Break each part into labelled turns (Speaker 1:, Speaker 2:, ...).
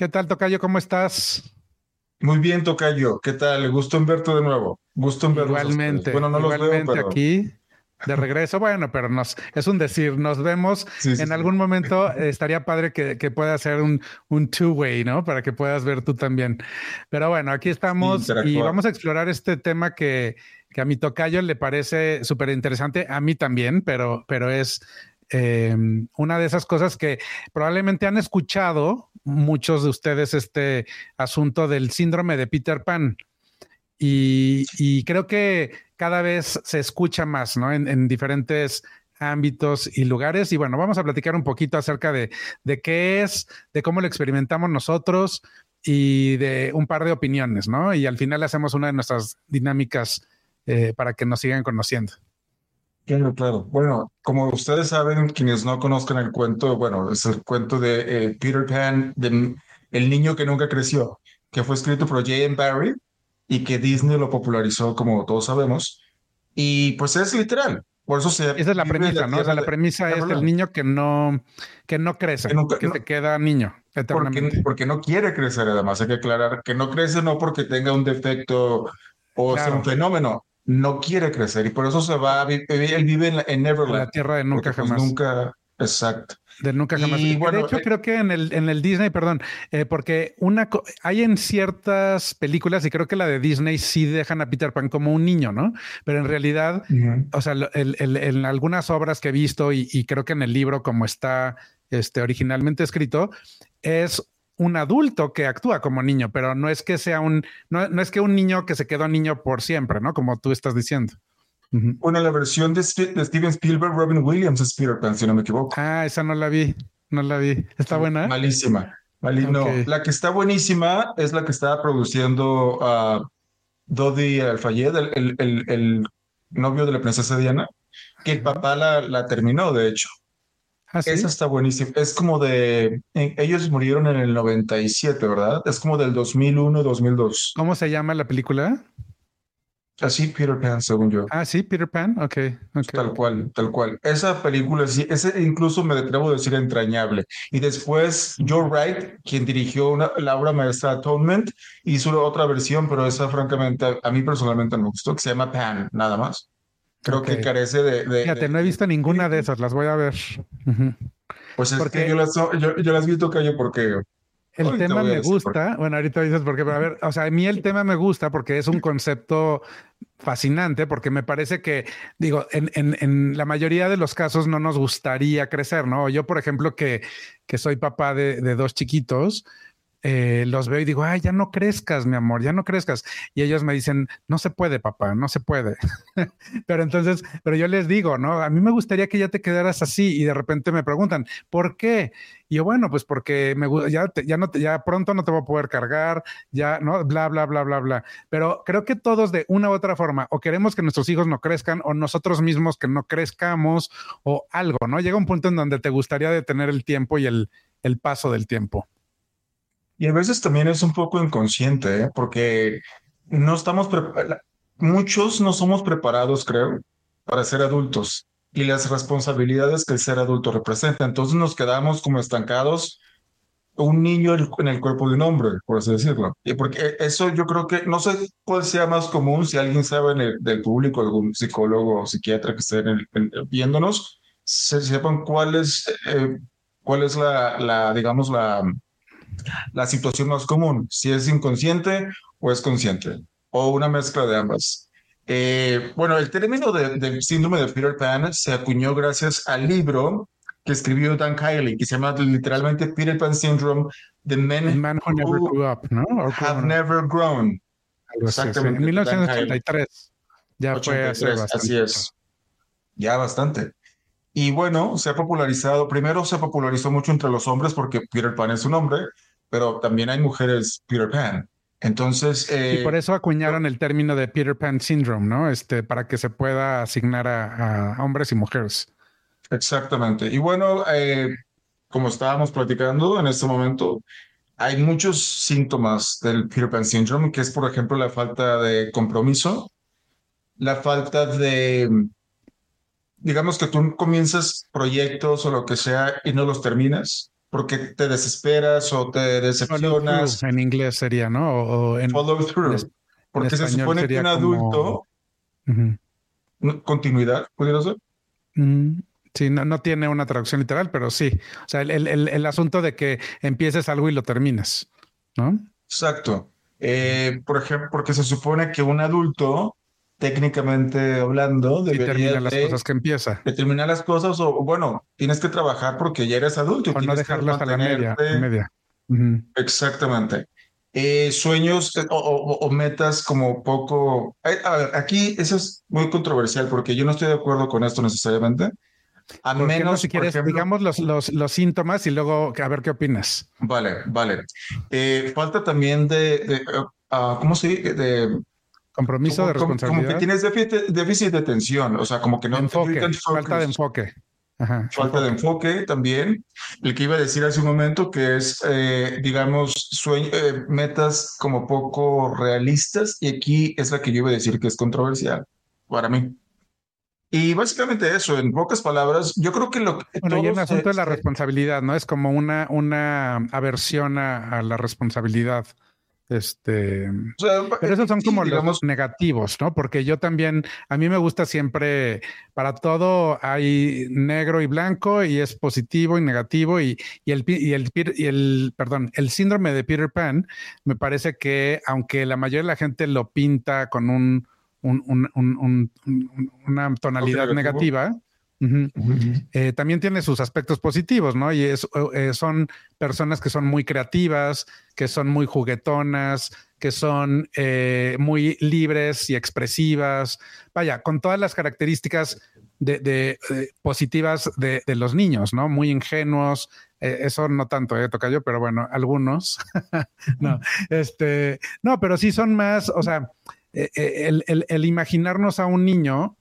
Speaker 1: ¿Qué tal, Tocayo? ¿Cómo estás?
Speaker 2: Muy bien, Tocayo. ¿Qué tal? Gusto en verte de nuevo. Gusto en verlos.
Speaker 1: Igualmente.
Speaker 2: Bueno, no
Speaker 1: igualmente
Speaker 2: los veo, pero...
Speaker 1: aquí de regreso. Bueno, pero nos es un decir, nos vemos
Speaker 2: Sí, sí,
Speaker 1: en
Speaker 2: sí.
Speaker 1: algún momento. estaría padre que, que pueda ser un, un two-way, ¿no? Para que puedas ver tú también. Pero bueno, aquí estamos y vamos a explorar este tema que, que a mi tocayo le parece súper interesante, a mí también, pero, pero es eh, una de esas cosas que probablemente han escuchado muchos de ustedes este asunto del síndrome de Peter Pan. Y, creo que cada vez se escucha más, ¿no? En, en diferentes ámbitos y lugares. Y bueno, vamos a platicar un poquito acerca de, de qué es, de cómo lo experimentamos nosotros y de un par de opiniones, ¿no? Y al final hacemos una de nuestras dinámicas eh, para que nos sigan conociendo.
Speaker 2: Claro, claro. Bueno, como ustedes saben, quienes no conozcan el cuento, bueno, es el cuento de eh, Peter Pan, de El niño que nunca creció, que fue escrito por J.M. Barrie y que Disney lo popularizó, como todos sabemos. Y pues es literal. Por eso se
Speaker 1: Esa es la premisa, ¿no? O sea, la
Speaker 2: de-
Speaker 1: premisa es
Speaker 2: Neverland.
Speaker 1: el niño que no, que no crece,
Speaker 2: Que nunca-
Speaker 1: que
Speaker 2: no-
Speaker 1: se queda niño eternamente.
Speaker 2: Porque, porque no quiere crecer, además, hay que aclarar que no crece no porque tenga un defecto o sea un fenómeno, no quiere crecer y por eso se va, vi- él vive en, la- en Neverland.
Speaker 1: la tierra de nunca
Speaker 2: pues,
Speaker 1: jamás.
Speaker 2: nunca, exacto.
Speaker 1: De nunca
Speaker 2: Y
Speaker 1: jamás.
Speaker 2: Bueno,
Speaker 1: de hecho,
Speaker 2: eh,
Speaker 1: creo que en el, en el Disney, perdón, eh, porque una co- hay en ciertas películas, y creo que la de Disney sí dejan a Peter Pan como un niño, ¿no? Pero en realidad, o sea, el- el- en algunas obras que he visto, y, y creo que en el libro, como está este, originalmente escrito, es un adulto que actúa como niño, pero no es que sea un, no, no es que un niño que se quedó niño por siempre, ¿no? Como tú estás diciendo.
Speaker 2: Bueno, la versión de, Steven Spielberg, Robin Williams es Peter Pan, si no me equivoco.
Speaker 1: Ah, esa no la vi, no la vi. ¿Está buena?
Speaker 2: Malísima. Mali- no, la que está buenísima es la que estaba produciendo a Dodi Al-Fayed, el, el, el- el novio de la princesa Diana, que el papá la, la terminó, de hecho.
Speaker 1: Ah, sí.
Speaker 2: Esa está buenísima. Es como de... en- ellos murieron en el 97, ¿verdad? Es como del 2001, 2002.
Speaker 1: ¿Cómo se llama la película?
Speaker 2: Así Peter Pan, según yo.
Speaker 1: Ah, sí, Peter Pan. Ok, ok.
Speaker 2: Tal cual, tal cual. Esa película, sí, ese incluso me atrevo a decir entrañable. Y después Joe Wright, quien dirigió una, la obra maestra Atonement, hizo otra versión, pero esa francamente a, a mí personalmente no me gustó, que se llama Pan, nada más. Creo que carece de... de-
Speaker 1: Fíjate,
Speaker 2: de-
Speaker 1: no he visto ninguna de esas, las voy a ver.
Speaker 2: Pues es
Speaker 1: porque-
Speaker 2: que yo las, yo, yo las vi tocayo porque...
Speaker 1: El
Speaker 2: Ahorita
Speaker 1: tema me gusta. Bueno, ahorita dices por qué, pero a ver, o sea, a mí el tema me gusta porque es un concepto fascinante, porque me parece que, digo, en, en, en la mayoría de los casos no nos gustaría crecer, ¿no? Yo, por ejemplo, que, que soy papá de, de dos chiquitos, eh, los veo y digo, ay, ya no crezcas, mi amor, ya no crezcas. Y ellos me dicen, no se puede, papá, no se puede. pero entonces, pero yo les digo, ¿no? A mí me gustaría que ya te quedaras así y de repente me preguntan, ¿por qué? Y yo, bueno, pues porque me ya, te- ya no te- ya pronto no te voy a poder cargar, ya, ¿no? Bla, bla, bla, bla, bla. Pero creo que todos de una u otra forma, o queremos que nuestros hijos no crezcan, o nosotros mismos que no crezcamos, o algo, ¿no? Llega un punto en donde te gustaría detener el tiempo y el, el paso del tiempo.
Speaker 2: Y a veces también es un poco inconsciente, ¿eh? Porque no estamos muchos no somos preparados, creo, para ser adultos y las responsabilidades que el ser adulto representa. Entonces nos quedamos como estancados, un niño en el cuerpo de un hombre, por así decirlo. Y porque eso yo creo que, no sé cuál sea más común, si alguien sabe del público, algún psicólogo o psiquiatra que esté viéndonos, se sepan cuál es, eh, cuál es la, digamos, la la situación más común, si es inconsciente o es consciente, o una mezcla de ambas. Eh, bueno, el término de- del síndrome de Peter Pan se acuñó gracias al libro que escribió Dan Kiley, que se llama literalmente Peter Pan Syndrome, The Men
Speaker 1: Man Who Never Grew Up, ¿no? O
Speaker 2: Have Never Grown. exactamente,
Speaker 1: En 1983. Ya fue hace
Speaker 2: 83,
Speaker 1: bastante.
Speaker 2: así es. Ya bastante. Y bueno, se ha popularizado, primero se popularizó mucho entre los hombres porque Peter Pan es un hombre, pero también hay mujeres Peter Pan. Entonces,
Speaker 1: Y
Speaker 2: eh,
Speaker 1: por eso acuñaron el término de Peter Pan Syndrome, ¿no? Este, para que se pueda asignar a, a hombres y mujeres.
Speaker 2: exactamente. Y bueno, eh, como estábamos platicando en este momento, hay muchos síntomas del Peter Pan Syndrome, que es, por ejemplo, la falta de compromiso, la falta de, digamos que tú comienzas proyectos o lo que sea y no los terminas. Porque te desesperas o te decepcionas.
Speaker 1: En inglés sería, ¿no? O, en,
Speaker 2: follow through. porque se supone que un adulto. Continuidad, ¿pudiera ser?
Speaker 1: Sí, no, no, tiene una traducción literal, pero sí. O sea, el, el, el, asunto de que empieces algo y lo termines, ¿no?
Speaker 2: Exacto. Eh, por ejemplo, porque se supone que un adulto, técnicamente hablando, debería
Speaker 1: termina las cosas que empieza.
Speaker 2: De terminar las cosas, o bueno, tienes que trabajar porque ya eres adulto. Y
Speaker 1: o no dejarlas a la media. media.
Speaker 2: Exactamente. Eh, sueños eh, o, metas como poco. A ver, aquí eso es muy controversial porque yo no estoy de acuerdo con esto necesariamente.
Speaker 1: A menos, si quieres, digamos los, los, los, síntomas y luego a ver qué opinas.
Speaker 2: Vale, vale. Eh, falta también de, uh, ¿cómo se dice? De
Speaker 1: compromiso de responsabilidad.
Speaker 2: Como, que tienes déficit, de atención, o sea, como que no
Speaker 1: enfoque, falta de enfoque.
Speaker 2: falta de enfoque también. El que iba a decir hace un momento que es, eh, digamos, sueño, eh, metas como poco realistas y aquí es la que yo iba a decir que es controversial para mí. Y básicamente eso, en pocas palabras, yo creo que lo que...
Speaker 1: Bueno, y el asunto de la responsabilidad, ¿no? Es como una, una aversión a, la responsabilidad. Este, pero esos son como los negativos, ¿no? Porque yo también, a mí me gusta siempre, para todo hay negro y blanco y es positivo y negativo y, y, el, y, el, y el, perdón, el síndrome de Peter Pan, me parece que aunque la mayoría de la gente lo pinta con un, una tonalidad negativa. Eh, también tiene sus aspectos positivos, ¿no? Y es, eh, son personas que son muy creativas, que son muy juguetonas, que son eh, muy libres y expresivas. Vaya, con todas las características de, positivas de, los niños, ¿no? Muy ingenuos. eso no tanto, eh, toca yo, pero bueno, algunos. no, este, no, pero sí son más, o sea, eh, eh, el, imaginarnos a un niño,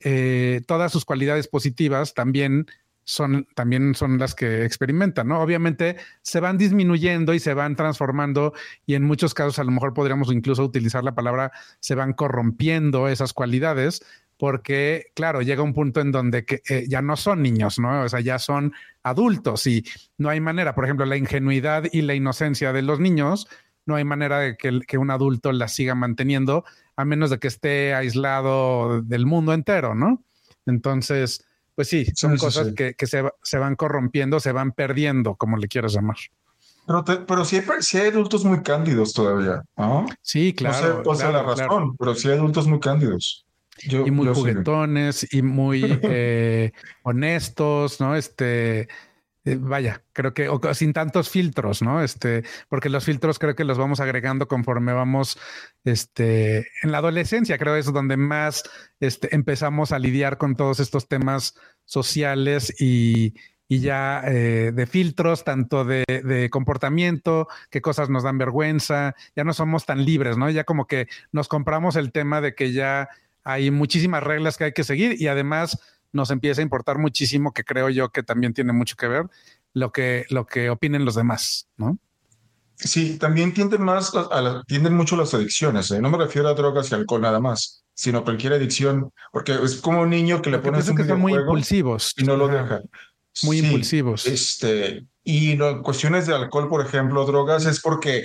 Speaker 1: eh, todas sus cualidades positivas también son, también son las que experimentan, ¿no? Obviamente se van disminuyendo y se van transformando y en muchos casos a lo mejor podríamos incluso utilizar la palabra se van corrompiendo esas cualidades porque, claro, llega un punto en donde que, ya no son niños, ¿no? O sea, ya son adultos y no hay manera, por ejemplo, la ingenuidad y la inocencia de los niños no hay manera de que, un adulto la siga manteniendo a menos de que esté aislado del mundo entero, ¿no? Entonces, pues sí, son cosas que, se, van corrompiendo, se van perdiendo, como le quieras llamar.
Speaker 2: Pero, pero sí, hay, adultos muy cándidos todavía, ¿no?
Speaker 1: Sí, claro.
Speaker 2: No sé la razón, pero sí hay adultos muy cándidos.
Speaker 1: y muy juguetones y muy eh, honestos, ¿no? Este, eh, vaya, creo que sin tantos filtros, ¿no? Este, porque los filtros creo que los vamos agregando conforme vamos, este, en la adolescencia, creo es donde más este, empezamos a lidiar con todos estos temas sociales y, ya eh, de filtros, tanto de, de, comportamiento, qué cosas nos dan vergüenza, ya no somos tan libres, ¿no? Ya como que nos compramos el tema de que ya hay muchísimas reglas que hay que seguir y además nos empieza a importar muchísimo, que creo yo que también tiene mucho que ver lo que, lo que opinen los demás, ¿no?
Speaker 2: Sí, también tienden más a, tienden mucho las adicciones. ¿eh? No me refiero a drogas y alcohol nada más, sino cualquier adicción, porque es como un niño que le pones un
Speaker 1: que son muy impulsivos
Speaker 2: y no lo deja.
Speaker 1: Muy impulsivos.
Speaker 2: Este, y no, cuestiones de alcohol, por ejemplo, drogas, es porque,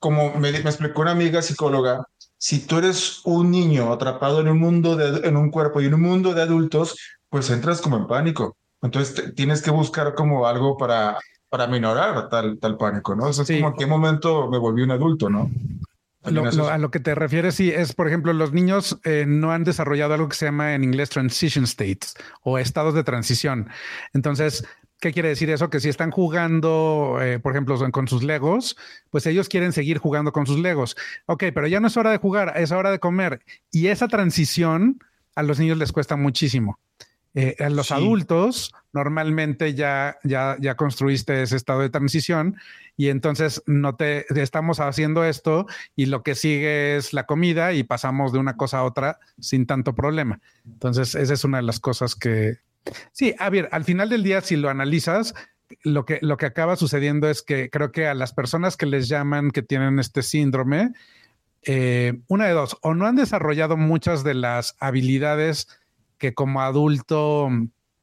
Speaker 2: como me, me explicó una amiga psicóloga, si tú eres un niño atrapado en un mundo de, en un cuerpo y en un mundo de adultos, pues entras como en pánico. Entonces tienes que buscar como algo para, para minorar tal, tal pánico, ¿no? O sea, es como en qué momento me volví un adulto, ¿no?
Speaker 1: a lo que te refieres, sí, es, por ejemplo, los niños eh, no han desarrollado algo que se llama en inglés transition states o estados de transición. Entonces, ¿Qué quiere decir eso? Que si están jugando, eh, por ejemplo, con sus Legos, pues ellos quieren seguir jugando con sus Legos. Ok, pero ya no es hora de jugar, es hora de comer. Y esa transición a los niños les cuesta muchísimo. Eh, a los adultos normalmente ya, ya, ya construiste ese estado de transición y entonces no te estamos haciendo esto y lo que sigue es la comida y pasamos de una cosa a otra sin tanto problema. Entonces, esa es una de las cosas que sí, a ver, al final del día, si lo analizas, lo que, lo que acaba sucediendo es que creo que a las personas que les llaman que tienen este síndrome, eh, una de dos, o no han desarrollado muchas de las habilidades que como adulto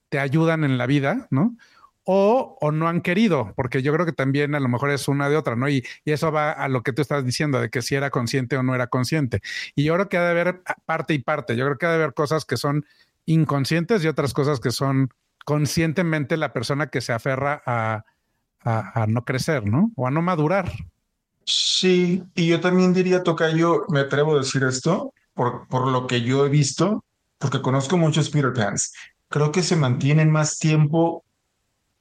Speaker 1: te ayudan en la vida, ¿no? o, o, no han querido, porque yo creo que también a lo mejor es una de otra, ¿no? Y, y, eso va a lo que tú estás diciendo, de que si era consciente o no era consciente. Y yo creo que ha de haber parte y parte, yo creo que ha de haber cosas que son inconscientes y otras cosas que son conscientemente la persona que se aferra a, a, no crecer, ¿no? O a no madurar.
Speaker 2: Sí, y yo también diría, Tocayo, me atrevo a decir esto, por, por lo que yo he visto, porque conozco muchos Peter Pans, creo que se mantienen más tiempo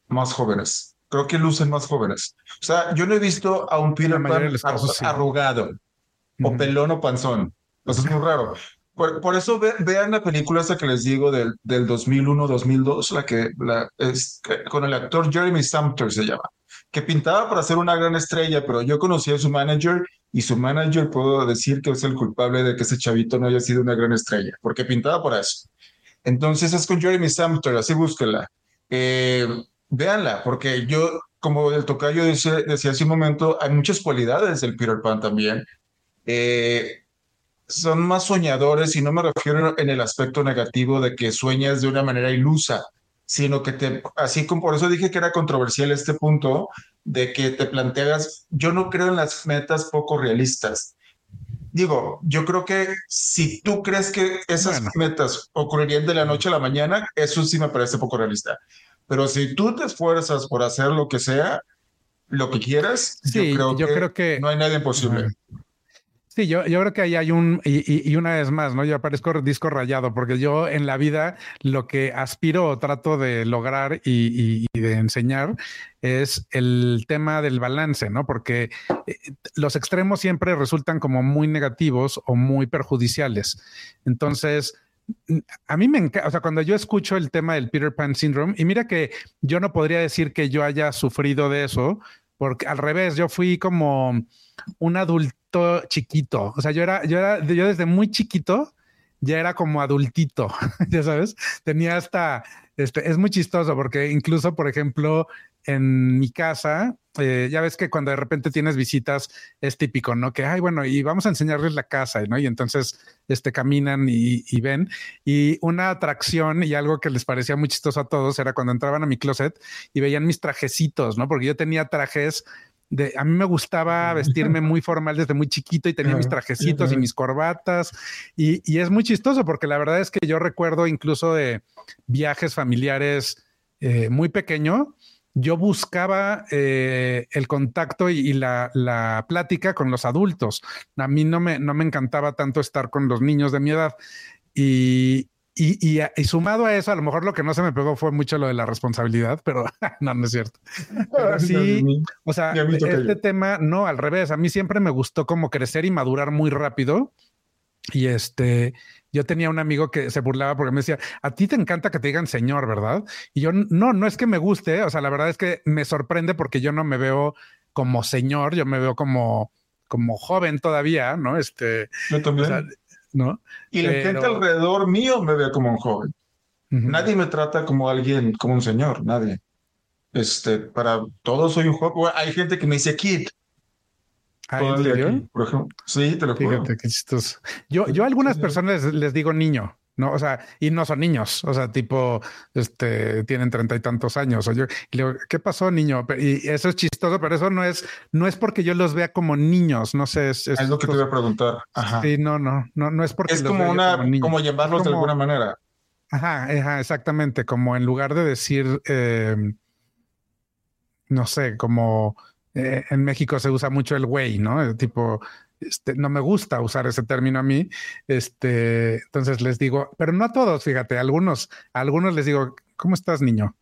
Speaker 2: más jóvenes. Creo que lucen más jóvenes. O sea, yo no he visto a un Peter Pan casos, arrugado o pelón o panzón. Eso es muy raro. Por, por eso ve, vean la película esa que les digo del, del 2001-2002, la que la, es, con el actor Jeremy Sumter se llama, que pintaba para ser una gran estrella, pero yo conocí a su manager y su manager puedo decir que es el culpable de que ese chavito no haya sido una gran estrella, porque pintaba por eso. Entonces es con Jeremy Sumter, así búsquela. Eh, véanla, porque yo, como el tocayo decía, decía hace un momento, hay muchas cualidades del Peter Pan también. Eh, son más soñadores y no me refiero en el aspecto negativo de que sueñas de una manera ilusa, sino que te, así como por eso dije que era controversial este punto de que te planteas, yo no creo en las metas poco realistas. Digo, yo creo que si tú crees que esas bueno. metas ocurrirían de la noche a la mañana, eso sí me parece poco realista. Pero si tú te esfuerzas por hacer lo que sea, lo que quieras,
Speaker 1: sí,
Speaker 2: yo, creo,
Speaker 1: yo
Speaker 2: que
Speaker 1: creo que
Speaker 2: no hay nada imposible.
Speaker 1: Uh, Sí, yo, creo que ahí hay un, y, una vez más, ¿no? Yo aparezco disco rayado, porque yo en la vida lo que aspiro o trato de lograr y, y de enseñar es el tema del balance, ¿no? Porque eh, los extremos siempre resultan como muy negativos o muy perjudiciales. Entonces, a mí me encanta, o sea, cuando yo escucho el tema del Peter Pan Syndrome, y mira que yo no podría decir que yo haya sufrido de eso, porque al revés, yo fui como un adulto chiquito. O sea, yo era, yo era, yo desde muy chiquito ya era como adultito, ya sabes. Tenía hasta, este, es muy chistoso porque incluso, por ejemplo, en mi casa, eh, ya ves que cuando de repente tienes visitas es típico, ¿no? Que, ay, bueno, y vamos a enseñarles la casa, ¿no? Y entonces, este, caminan y, y, ven. Y una atracción y algo que les parecía muy chistoso a todos era cuando entraban a mi closet y veían mis trajecitos, ¿no? Porque yo tenía trajes de, a mí me gustaba vestirme muy formal desde muy chiquito y tenía mis trajecitos y mis corbatas y, y, es muy chistoso porque la verdad es que yo recuerdo incluso de viajes familiares eh, muy pequeño, yo buscaba eh, el contacto y, y la, la, plática con los adultos. A mí no me, no me encantaba tanto estar con los niños de mi edad y, y, y, y, sumado a eso, a lo mejor lo que no se me pegó fue mucho lo de la responsabilidad, pero no, no es cierto. Pero sí, o sea, este tema, no, al revés, a mí siempre me gustó como crecer y madurar muy rápido. Y este, yo tenía un amigo que se burlaba porque me decía, a ti te encanta que te digan señor, ¿verdad? Y yo, no, no es que me guste, o sea, la verdad es que me sorprende porque yo no me veo como señor, yo me veo como, como joven todavía, ¿no? Este,
Speaker 2: yo también.
Speaker 1: O sea, ¿no?
Speaker 2: Y la Pero... gente alrededor mío me ve como un joven. Uh -huh. Nadie me trata como alguien, como un señor, nadie. Este, para todos soy un joven. Hay gente que me dice kid.
Speaker 1: ¿Ah,
Speaker 2: por ejemplo. Sí, te lo juro.
Speaker 1: Fíjate qué chistoso. Yo, yo a algunas personas les, les digo niño. No, o sea, y no son niños, o sea, tipo, este, tienen treinta y tantos años. O yo, y le digo, ¿qué pasó, niño? Y eso es chistoso, pero eso no es, no es porque yo los vea como niños, no sé. Es,
Speaker 2: es, es lo que te iba a preguntar.
Speaker 1: Ajá. Sí, no, no, no, no es porque.
Speaker 2: Es como una, como, como, llamarlos como, de alguna manera.
Speaker 1: Ajá, ajá, exactamente. Como en lugar de decir, eh, no sé, como eh, en México se usa mucho el güey, ¿no? Tipo, este, no me gusta usar ese término a mí. Este, entonces les digo, pero no a todos, fíjate, a algunos, a algunos les digo, ¿cómo estás, niño?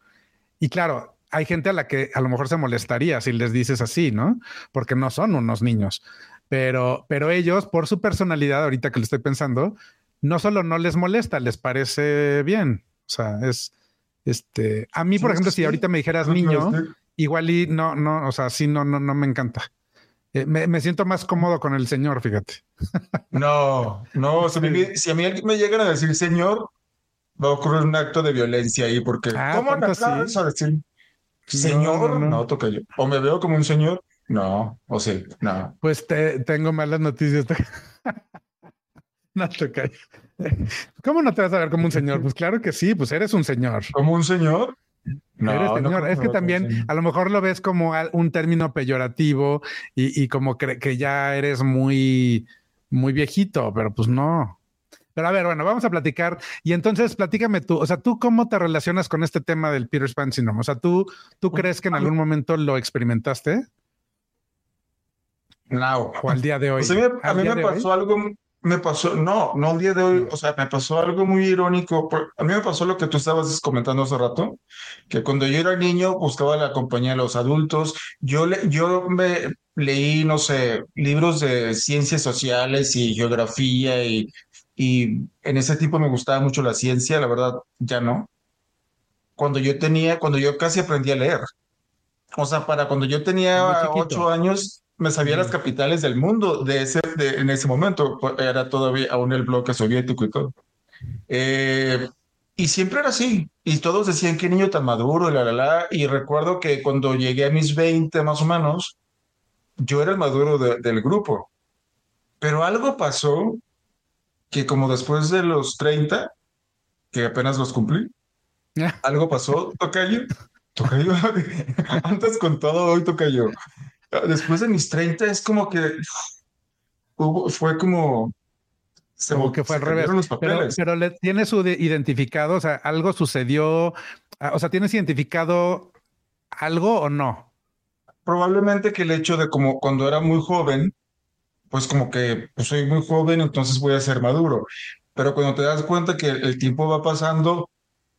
Speaker 1: Y claro, hay gente a la que a lo mejor se molestaría si les dices así, ¿no? Porque no son unos niños. Pero, pero ellos, por su personalidad, ahorita que lo estoy pensando, no solo no les molesta, les parece bien. O sea, es este. A mí, por ejemplo, si ahorita me dijeras niño, igual y no, no, o sea, sí, no, no, no me encanta. Eh, me, me, siento más cómodo con el señor, fíjate.
Speaker 2: No, no, si, me, si a mí alguien me llegan a decir señor, va a ocurrir un acto de violencia ahí, porque
Speaker 1: ah,
Speaker 2: ¿cómo me
Speaker 1: sí?
Speaker 2: a decir señor? No, no, no, toca yo. O me veo como un señor, no, o sí, no.
Speaker 1: Pues te, tengo malas noticias. no toca. ¿Cómo no te vas a ver como un señor? Pues claro que sí, pues eres un señor.
Speaker 2: ¿Como un señor?
Speaker 1: No, Eres señor. es que también a lo mejor lo ves como un término peyorativo y, como que ya eres muy, muy viejito, pero pues no. Pero a ver, bueno, vamos a platicar. Y entonces, platícame tú, o sea, ¿tú cómo te relacionas con este tema del Peter Pan syndrome? O sea, ¿tú, ¿tú crees que en algún momento lo experimentaste?
Speaker 2: No.
Speaker 1: O al día de hoy.
Speaker 2: a mí, me pasó algo, me pasó, no, no al día de hoy, o sea, me pasó algo muy irónico. A mí me pasó lo que tú estabas comentando hace rato, que cuando yo era niño buscaba la compañía de los adultos. Yo, le, yo me leí, no sé, libros de ciencias sociales y geografía y y en ese tipo me gustaba mucho la ciencia, la verdad ya no. Cuando yo tenía, cuando yo casi aprendí a leer. O sea, para cuando yo tenía ocho años, me sabía las capitales del mundo de ese, de, en ese momento. Pues, era todavía aún el bloque soviético y todo. Eh, y siempre era así. Y todos decían, qué niño tan maduro, y la, la, la. Y recuerdo que cuando llegué a mis 20 más o menos, yo era el maduro del grupo. Pero algo pasó que como después de los 30, que apenas los cumplí, algo pasó, tocayo, tocayo, antes con todo, hoy tocayo. Después de mis 30 es como que hubo, fue como...
Speaker 1: Se, como que fue al revés. Los papeles. Pero, le tienes su identificado, o sea, algo sucedió, ah, o sea, ¿tienes identificado algo o no?
Speaker 2: Probablemente que el hecho de como cuando era muy joven, pues como que pues soy muy joven, entonces voy a ser maduro. Pero cuando te das cuenta que el tiempo va pasando,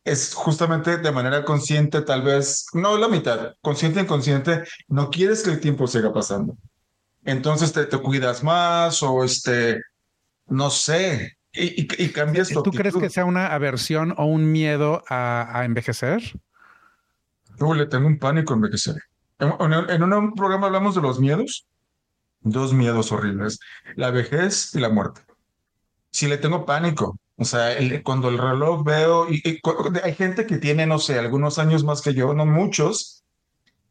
Speaker 2: es justamente de manera consciente, tal vez, no la mitad, consciente inconsciente, no quieres que el tiempo siga pasando. Entonces te, te cuidas más o este, no sé, y, y, cambias
Speaker 1: tu ¿Tú crees que sea una aversión o un miedo a, a envejecer?
Speaker 2: Yo le tengo un pánico a envejecer. En, en un programa hablamos de los miedos dos miedos horribles, la vejez y la muerte. Si le tengo pánico, o sea, cuando el reloj veo, y, hay gente que tiene, no sé, algunos años más que yo, no muchos,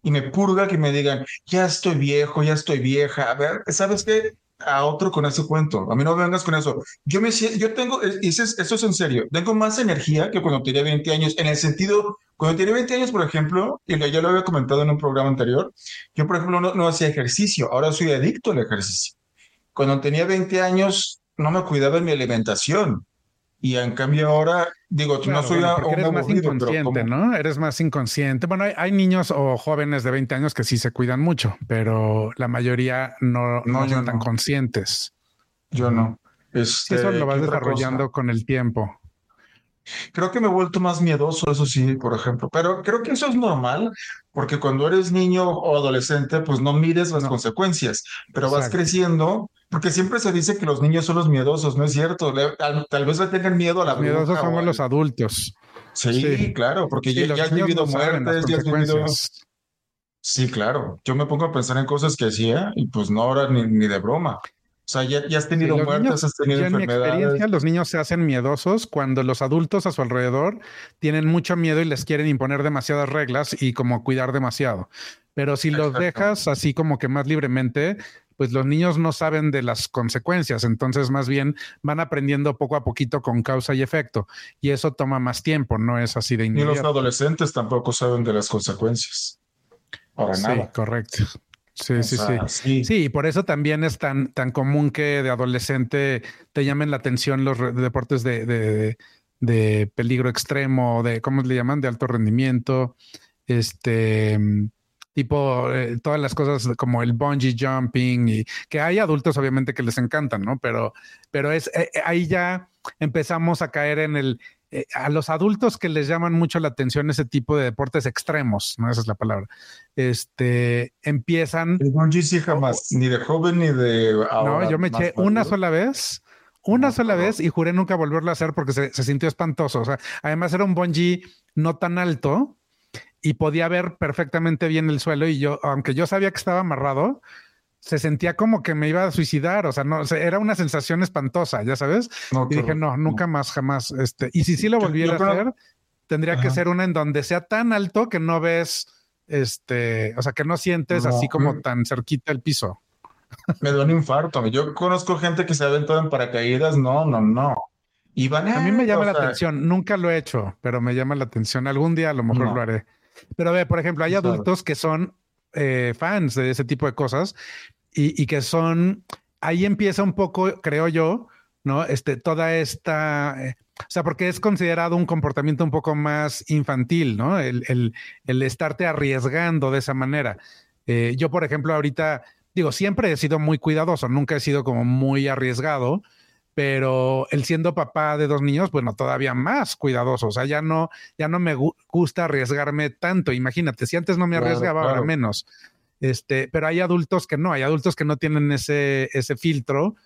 Speaker 2: y me purga que me digan, ya estoy viejo, ya estoy vieja. A ver, ¿sabes qué? a otro con ese cuento. A mí no vengas con eso. Yo me yo tengo, y eso es en serio, tengo más energía que cuando tenía 20 años, en el sentido, cuando tenía 20 años, por ejemplo, y ya lo había comentado en un programa anterior, yo, por ejemplo, no, no hacía ejercicio, ahora soy adicto al ejercicio. Cuando tenía 20 años, no me cuidaba en mi alimentación. Y en cambio ahora, digo, no soy
Speaker 1: bueno, eres más inconsciente, ¿no? Eres más inconsciente. Bueno, hay, niños o jóvenes de 20 años que sí se cuidan mucho, pero la mayoría no, no, son tan conscientes.
Speaker 2: Yo no.
Speaker 1: Este, eso lo vas desarrollando con el tiempo.
Speaker 2: Creo que me he vuelto más miedoso, eso sí, por ejemplo, pero creo que eso es normal, porque cuando eres niño o adolescente, pues no mides las consecuencias, pero vas creciendo, porque siempre se dice que los niños son los miedosos, no es cierto, tal, vez le tengan miedo a la
Speaker 1: Los miedosos somos los adultos.
Speaker 2: Sí, claro, porque ya, has vivido muertes, ya has vivido... Sí, claro, yo me pongo a pensar en cosas que hacía y pues no ahora ni, ni de broma. O sea, ya, has tenido muertes, has tenido enfermedades. En mi experiencia,
Speaker 1: los niños se hacen miedosos cuando los adultos a su alrededor tienen mucho miedo y les quieren imponer demasiadas reglas y como cuidar demasiado. Pero si los dejas así como que más libremente, pues los niños no saben de las consecuencias, entonces más bien van aprendiendo poco a poquito con causa y efecto, y eso toma más tiempo, no es así de inmediato.
Speaker 2: Ni los adolescentes tampoco saben de las consecuencias. Para sí,
Speaker 1: correcto. Sí, sí, sí, sí. y por eso también es tan, tan común que de adolescente te llamen la atención los deportes de, de, peligro extremo, de, ¿cómo le llaman? De alto rendimiento, este, tipo, eh, todas las cosas como el bungee jumping y que hay adultos obviamente que les encantan, ¿no? Pero, pero es, eh, eh, ahí ya empezamos a caer en el, eh, a los adultos que les llaman mucho la atención ese tipo de deportes extremos, no esa es la palabra, este, empiezan...
Speaker 2: El bungee sí jamás, ni de joven ni de...
Speaker 1: no, yo me eché una sola vez, una sola vez y juré nunca volverlo a hacer porque se, se, sintió espantoso. O sea, además era un bungee no tan alto y podía ver perfectamente bien el suelo y yo, aunque yo sabía que estaba amarrado, se sentía como que me iba a suicidar, o sea, no, era una sensación espantosa, ya sabes. y dije, no, nunca más, jamás. Este, y si sí lo volviera a hacer, tendría que ser una en donde sea tan alto que no ves, este, o sea, que no sientes así como tan cerquita el piso.
Speaker 2: Me da un infarto. Yo conozco gente que se ha aventado en paracaídas, no, no, no.
Speaker 1: Y van a, a mí me llama la atención, nunca lo he hecho, pero me llama la atención. Algún día a lo mejor lo haré. Pero a ver, por ejemplo, hay adultos que son eh, fans de ese tipo de cosas y, y, que son, ahí empieza un poco, creo yo, ¿no? Este, toda esta, eh, o sea, porque es considerado un comportamiento un poco más infantil, ¿no? El, el, el estarte arriesgando de esa manera. Eh, yo, por ejemplo, ahorita, digo, siempre he sido muy cuidadoso, nunca he sido como muy arriesgado, pero el siendo papá de dos niños, bueno, todavía más cuidadoso. O sea, ya no, ya no me gusta arriesgarme tanto. Imagínate, si antes no me arriesgaba, ahora menos. Este, pero hay adultos que no, hay adultos que no tienen ese, ese filtro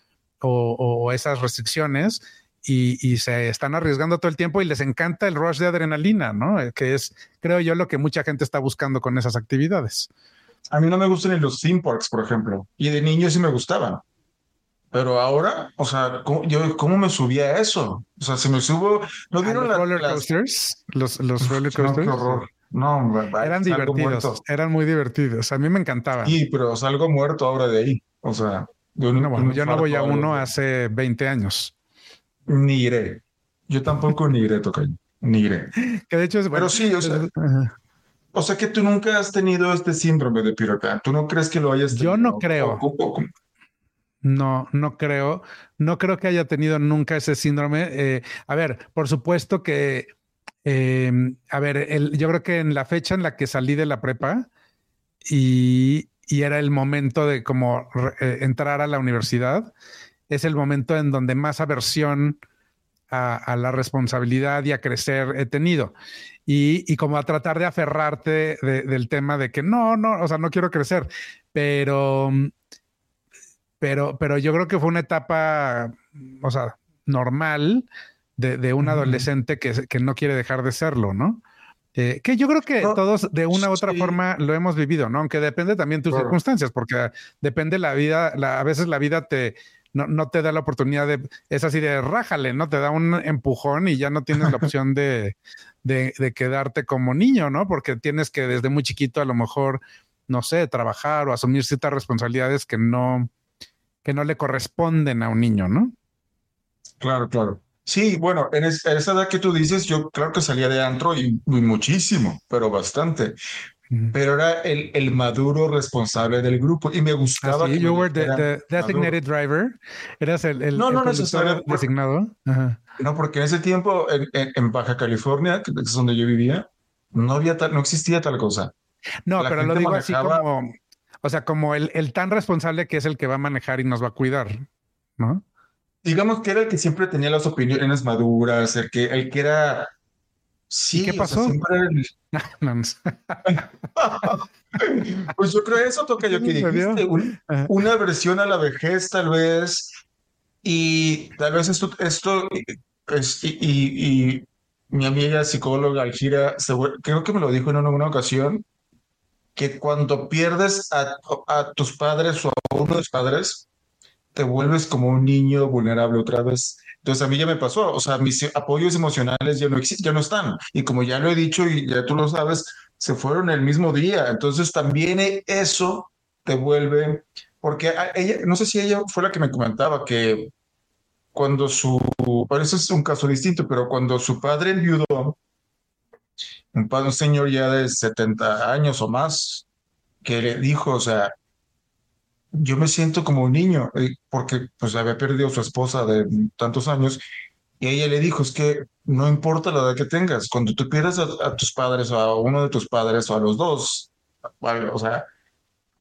Speaker 1: o, o esas restricciones y, y, se están arriesgando todo el tiempo y les encanta el rush de adrenalina, ¿no? Eh, que es, creo yo, lo que mucha gente está buscando con esas actividades.
Speaker 2: A mí no me gustan ni los theme parks, por ejemplo, y de niño sí me gustaban. Pero ahora, o sea, ¿cómo, yo cómo me subí a eso? O sea, si me subo, ¿no vieron
Speaker 1: los roller coasters? Los, los roller coasters.
Speaker 2: No, horror. No,
Speaker 1: eran divertidos, eran muy divertidos. A mí me encantaba.
Speaker 2: Sí, pero salgo muerto ahora de ahí. O sea,
Speaker 1: yo no, bueno, yo no voy a uno hace 20 años.
Speaker 2: Ni iré. Yo tampoco ni iré, tocar. Ni iré.
Speaker 1: Que de hecho es
Speaker 2: bueno. Pero sí, o sea. O sea que tú nunca has tenido este síndrome de Peter ¿Tú no crees que lo hayas tenido?
Speaker 1: Yo no creo. No, no creo. No creo que haya tenido nunca ese síndrome. Eh, a ver, por supuesto que, eh, a ver, el, yo creo que en la fecha en la que salí de la prepa y, y era el momento de como eh, entrar a la universidad, es el momento en donde más aversión a, a la responsabilidad y a crecer he tenido. Y, y como a tratar de aferrarte de, del tema de que no, no, o sea, no quiero crecer, pero pero, pero yo creo que fue una etapa, o sea, normal de, de un adolescente que, que, no quiere dejar de serlo, ¿no? Eh, que yo creo que todos de una u otra forma lo hemos vivido, ¿no? Aunque depende también de tus claro. circunstancias, porque depende la vida, la, a veces la vida te, no, no, te da la oportunidad de, es así de rájale, ¿no? Te da un empujón y ya no tienes la opción de, de, de, quedarte como niño, ¿no? Porque tienes que desde muy chiquito a lo mejor, no sé, trabajar o asumir ciertas responsabilidades que no, que no le corresponden a un niño, ¿no?
Speaker 2: Claro, claro. Sí, bueno, en, es, en esa edad que tú dices, yo claro que salía de antro y, y muchísimo, pero bastante. Mm. Pero era el, el, maduro responsable del grupo y me gustaba.
Speaker 1: Ah, sí, you were the, the designated maduro. driver. Eras el, el,
Speaker 2: no,
Speaker 1: el
Speaker 2: no necesariamente
Speaker 1: designado.
Speaker 2: Ajá. No, porque en ese tiempo en, en, en, Baja California, que es donde yo vivía, no había tal, no existía tal cosa.
Speaker 1: No, La pero lo digo manejaba, así como o sea, como el, el, tan responsable que es el que va a manejar y nos va a cuidar, ¿no?
Speaker 2: Digamos que era el que siempre tenía las opiniones maduras, el que, el que era...
Speaker 1: Sí, ¿Y qué pasó? O sea,
Speaker 2: el... no, pues yo creo eso toca yo que dijiste, un, una versión a la vejez tal vez, y tal vez esto, esto es, y, y, y mi amiga psicóloga Algira, creo que me lo dijo en una, una ocasión, que cuando pierdes a, a, tus padres o a uno de tus padres, te vuelves como un niño vulnerable otra vez. Entonces a mí ya me pasó, o sea, mis apoyos emocionales ya no existen, ya no están. Y como ya lo he dicho y ya tú lo sabes, se fueron el mismo día. Entonces también eso te vuelve, porque ella, no sé si ella fue la que me comentaba que cuando su, bueno, eso es un caso distinto, pero cuando su padre enviudó, un, un señor ya de 70 años o más, que le dijo, o sea, yo me siento como un niño, eh, porque pues había perdido a su esposa de tantos años, y ella le dijo, es que no importa la edad que tengas, cuando tú pierdes a, a tus padres o a uno de tus padres o a los dos, o sea,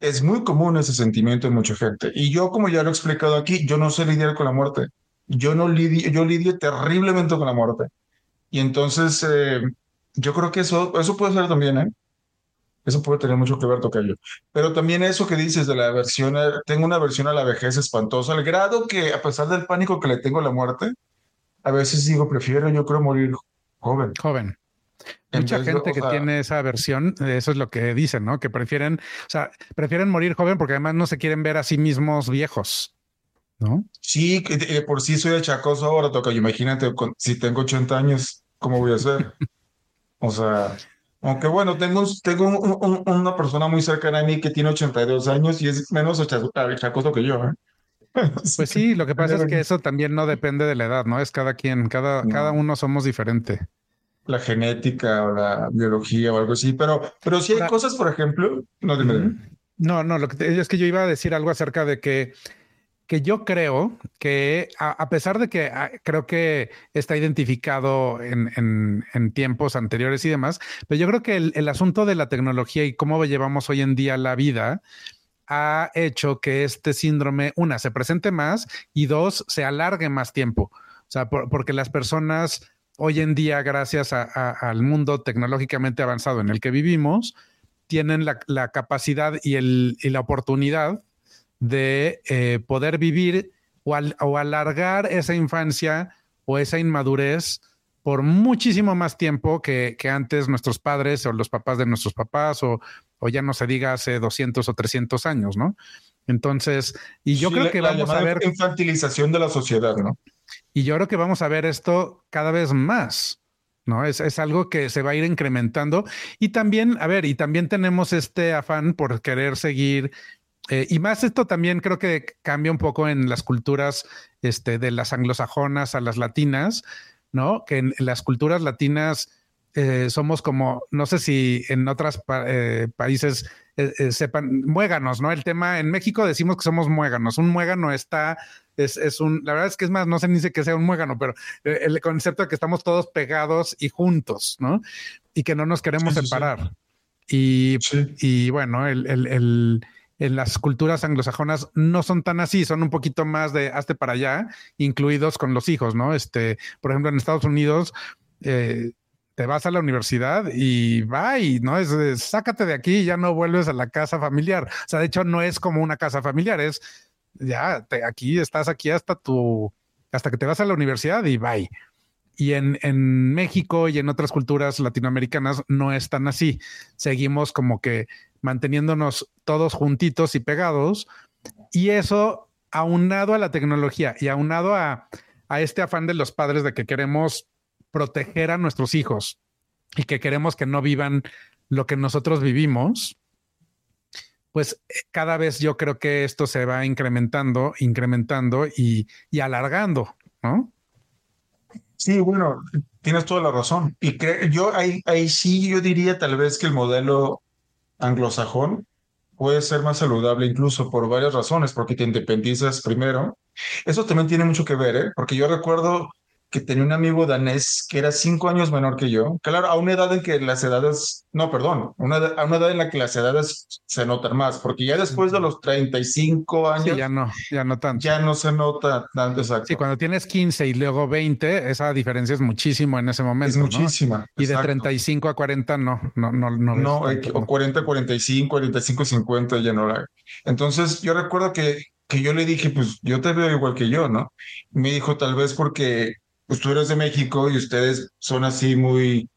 Speaker 2: es muy común ese sentimiento en mucha gente. Y yo, como ya lo he explicado aquí, yo no sé lidiar con la muerte. Yo no lidio, yo lidio terriblemente con la muerte. Y entonces, eh, yo creo que eso, eso puede ser también, ¿eh? Eso puede tener mucho que ver, Tocayo. Pero también eso que dices de la versión, tengo una versión a la vejez espantosa, al grado que a pesar del pánico que le tengo a la muerte, a veces digo, prefiero yo creo morir joven.
Speaker 1: Joven. Mucha gente de, que sea, tiene esa versión, eso es lo que dicen, ¿no? Que prefieren, o sea, prefieren morir joven porque además no se quieren ver a sí mismos viejos, ¿no?
Speaker 2: Sí, por sí soy achacoso ahora, Tocayo. Imagínate, si tengo 80 años, ¿cómo voy a ser? O sea, aunque bueno, tengo, tengo un, un, una persona muy cercana a mí que tiene 82 años y es menos chacoso que yo. ¿eh?
Speaker 1: Pues sí, lo que pasa es que eso también no depende de la edad, ¿no? Es cada quien, cada, no. cada uno somos diferente.
Speaker 2: la genética o la biología o algo así, pero, pero sí hay cosas, por ejemplo, no,
Speaker 1: no, no, lo que es que yo iba a decir algo acerca de que que yo creo que, a, pesar de que ah, creo que está identificado en, tiempos anteriores y demás, pero yo creo que el, asunto de la tecnología y cómo llevamos hoy en día la vida ha hecho que este síndrome, una, se presente más y dos, se alargue más tiempo. O sea, porque las personas hoy en día, gracias al mundo tecnológicamente avanzado en el que vivimos, tienen la, capacidad y la oportunidad de eh, poder vivir o, alargar esa infancia o esa inmadurez por muchísimo más tiempo que, antes nuestros padres o los papás de nuestros papás o, ya no se diga hace 200 o 300 años, ¿no? Entonces, y yo creo que vamos a ver...
Speaker 2: Infantilización de la sociedad, ¿no?
Speaker 1: Y yo creo que vamos a ver esto cada vez más, ¿no? Es, es, algo que se va a ir incrementando. Y también, a ver, y también tenemos este afán por querer seguir eh, y más esto también creo que cambia un poco en las culturas este, de las anglosajonas a las latinas, ¿no? Que en, las culturas latinas eh, somos como, no sé si en otros eh, países sepan, muéganos, ¿no? El tema, en México decimos que somos muéganos. Un muégano está, es, es, un, la verdad es que es más, no sé ni sé que sea un muégano, pero el concepto de que estamos todos pegados y juntos, ¿no? Y que no nos queremos separar. Y, y, bueno, el, el en las culturas anglosajonas no son tan así, son un poquito más de hazte para allá, incluidos con los hijos, ¿no? Este, por ejemplo, en Estados Unidos, eh, te vas a la universidad y va y no es, sácate de aquí y ya no vuelves a la casa familiar. O sea, de hecho, no es como una casa familiar, es ya aquí estás aquí hasta tu, hasta que te vas a la universidad y bye. Y en, en México y en otras culturas latinoamericanas no es tan así. Seguimos como que manteniéndonos todos juntitos y pegados. Y eso, aunado a la tecnología y aunado a, a este afán de los padres de que queremos proteger a nuestros hijos y que queremos que no vivan lo que nosotros vivimos, pues eh, cada vez yo creo que esto se va incrementando, incrementando y, y alargando, ¿no?
Speaker 2: Sí, bueno, tienes toda la razón. Y yo ahí, ahí sí, yo diría tal vez que el modelo anglosajón puede ser más saludable incluso por varias razones, porque te independizas primero. Eso también tiene mucho que ver, ¿eh? porque yo recuerdo que tenía un amigo danés que era cinco años menor que yo. Claro, a una edad en que las edades, no, perdón, una, a una edad en la que las edades se notan más, porque ya después de los 35 años.
Speaker 1: ya no, ya no tanto.
Speaker 2: Ya no se nota tanto, exacto.
Speaker 1: Sí, cuando tienes 15 y luego 20, esa diferencia es muchísimo en ese momento.
Speaker 2: Es muchísima.
Speaker 1: Y de 35 a 40, no, no, no, no.
Speaker 2: No, o 40, 45, 45, 50 ya no la. Entonces, yo recuerdo que que yo le dije, pues yo te veo igual que yo, ¿no? Me dijo, tal vez porque pues tú eres de México y ustedes son así muy...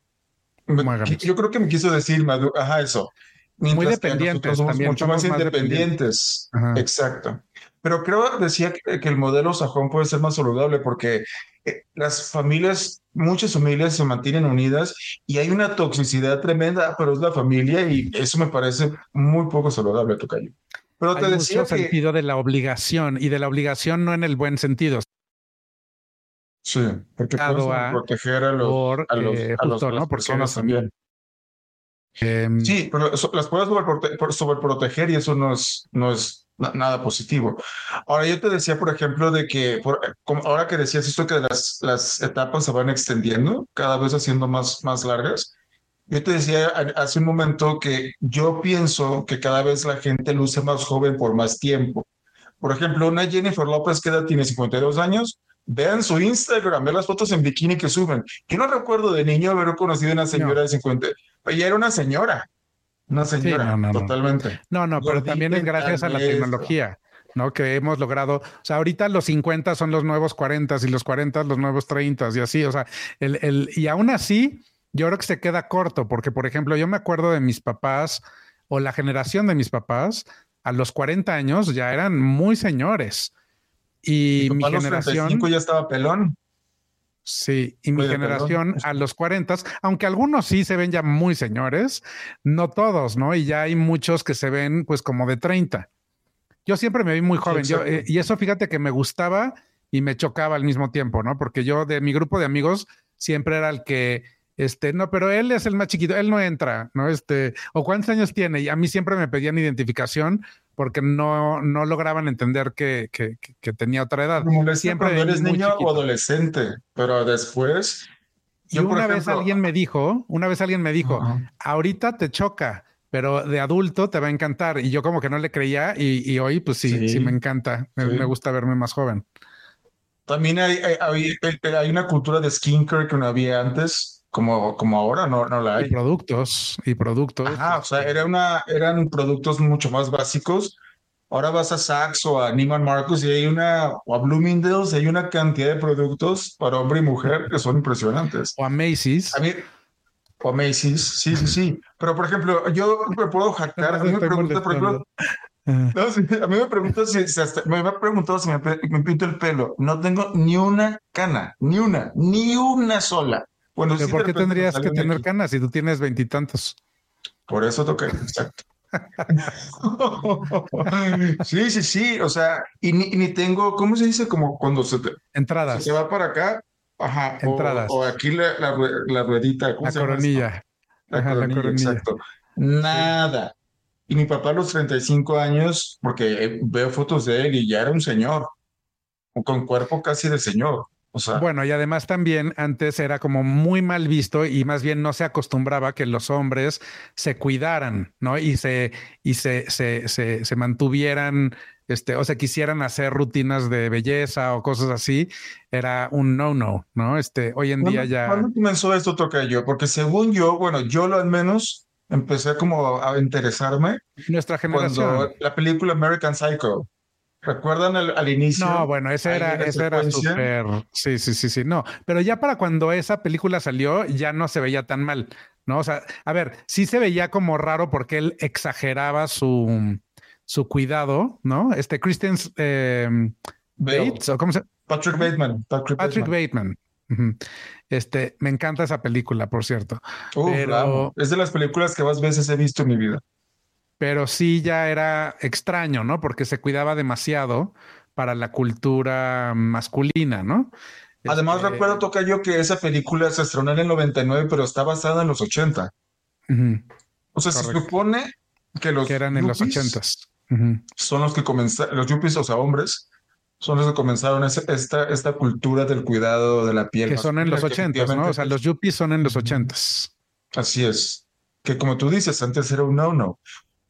Speaker 2: yo creo que me quiso decir, ajá, eso.
Speaker 1: muy dependientes.
Speaker 2: Somos mucho más, independientes. Exacto. Pero creo, decía que, el modelo sajón puede ser más saludable porque eh, las familias, muchas familias se mantienen unidas y hay una toxicidad tremenda, pero es la familia y eso me parece muy poco saludable, Tocayo. Pero
Speaker 1: te decía mucho sentido de la obligación y de la obligación no en el buen sentido,
Speaker 2: Sí, porque puedes proteger a los, a los, eh, a ¿no? personas también. Em, sí, pero las puedes sobreproteger y eso no es, no es nada positivo. Ahora, yo te decía, por ejemplo, de que ahora que decías esto que las, las etapas se van extendiendo, cada vez haciendo más, más largas, yo te decía hace un momento que yo pienso que cada vez la gente luce más joven por más tiempo. Por ejemplo, una Jennifer López que edad tiene 52 años, Vean su Instagram, vean las fotos en bikini que suben. Yo no recuerdo de niño haber conocido a una señora de 50. Ella era una señora. Una señora, totalmente.
Speaker 1: No, no, pero también es gracias a la tecnología. ¿no? Que hemos logrado, o sea, ahorita los 50 son los nuevos 40 y los 40 los nuevos 30 y así, o sea, el, el, y aún así, yo creo que se queda corto, porque por ejemplo, yo me acuerdo de mis papás o la generación de mis papás, a los 40 años ya eran muy señores. Y mi generación.
Speaker 2: ya estaba pelón.
Speaker 1: Sí, y mi generación a los 40, aunque algunos sí se ven ya muy señores, no todos, ¿no? Y ya hay muchos que se ven pues como de 30. Yo siempre me vi muy joven, yo, eh, y eso fíjate que me gustaba y me chocaba al mismo tiempo, ¿no? Porque yo de mi grupo de amigos siempre era el que Este, no, pero él es el más chiquito, él no entra, ¿no? Este, o cuántos años tiene. Y a mí siempre me pedían identificación porque no, no lograban entender que, que, que tenía otra edad.
Speaker 2: Siempre cuando eres niño o adolescente, pero después.
Speaker 1: Y una vez alguien me dijo, una vez alguien me dijo, ahorita te choca, pero de adulto te va a encantar. Y yo como que no le creía y, hoy pues sí, sí, me encanta. Me, gusta verme más joven.
Speaker 2: También hay, hay, hay, una cultura de skincare que no había antes, como, como ahora, no, no la hay.
Speaker 1: Y productos, y productos.
Speaker 2: Ajá, o sea, era una, eran productos mucho más básicos. Ahora vas a Saks o a Neiman Marcus y hay una, o a Bloomingdale's, hay una cantidad de productos para hombre y mujer que son impresionantes.
Speaker 1: O a Macy's.
Speaker 2: A mí, o Macy's, sí, sí, sí. Pero, por ejemplo, yo me puedo jactar. A mí me pregunta, por ejemplo, no, a mí me preguntan si, me ha preguntado si me, pinto el pelo. No tengo ni una cana, ni una, ni una sola.
Speaker 1: Bueno, ¿por qué tendrías que tener canas si tú tienes veintitantos?
Speaker 2: Por eso toqué, exacto. sí, sí, sí. O sea, y ni, tengo, ¿cómo se dice? Como cuando se te.
Speaker 1: Entradas.
Speaker 2: Se va para acá, Ajá.
Speaker 1: Entradas.
Speaker 2: O, aquí la, la, ruedita.
Speaker 1: La coronilla.
Speaker 2: La, coronilla, exacto. Nada. Y mi papá a los 35 años, porque eh, veo fotos de él y ya era un señor, con cuerpo casi de señor. O sea,
Speaker 1: bueno, y además también antes era como muy mal visto y más bien no se acostumbraba que los hombres se cuidaran, ¿no? Y se, y se, se, se, se mantuvieran este, o sea, quisieran hacer rutinas de belleza o cosas así, era un no-no, ¿no? Este, hoy en día ya.
Speaker 2: ¿Cuándo comenzó esto, toca yo? Porque según yo, bueno, yo lo al menos empecé como a interesarme.
Speaker 1: Nuestra generación. Cuando
Speaker 2: la película American Psycho. ¿Recuerdan al, inicio?
Speaker 1: No, bueno, ese era, ese era súper. Sí, sí, sí, sí. No, pero ya para cuando esa película salió, ya no se veía tan mal, ¿no? O sea, a ver, sí se veía como raro porque él exageraba su, su cuidado, ¿no? Este Christian eh, Bates, ¿o cómo se
Speaker 2: Patrick Bateman.
Speaker 1: Patrick, Bateman. Este, me encanta esa película, por cierto.
Speaker 2: pero, Es de las películas que más veces he visto en mi vida.
Speaker 1: Pero sí ya era extraño, ¿no? Porque se cuidaba demasiado para la cultura masculina, ¿no?
Speaker 2: Además, este, recuerdo, toca yo que esa película se estrenó en el 99, pero está basada en los 80. O sea, se supone que los
Speaker 1: que eran en los 80s
Speaker 2: son los que comenzaron, los yuppies, o sea, hombres, son los que comenzaron esta, esta cultura del cuidado de la piel.
Speaker 1: Que son en los 80, ¿no? O sea, los yuppies son en los 80.
Speaker 2: Así es. Que como tú dices, antes era un no-no.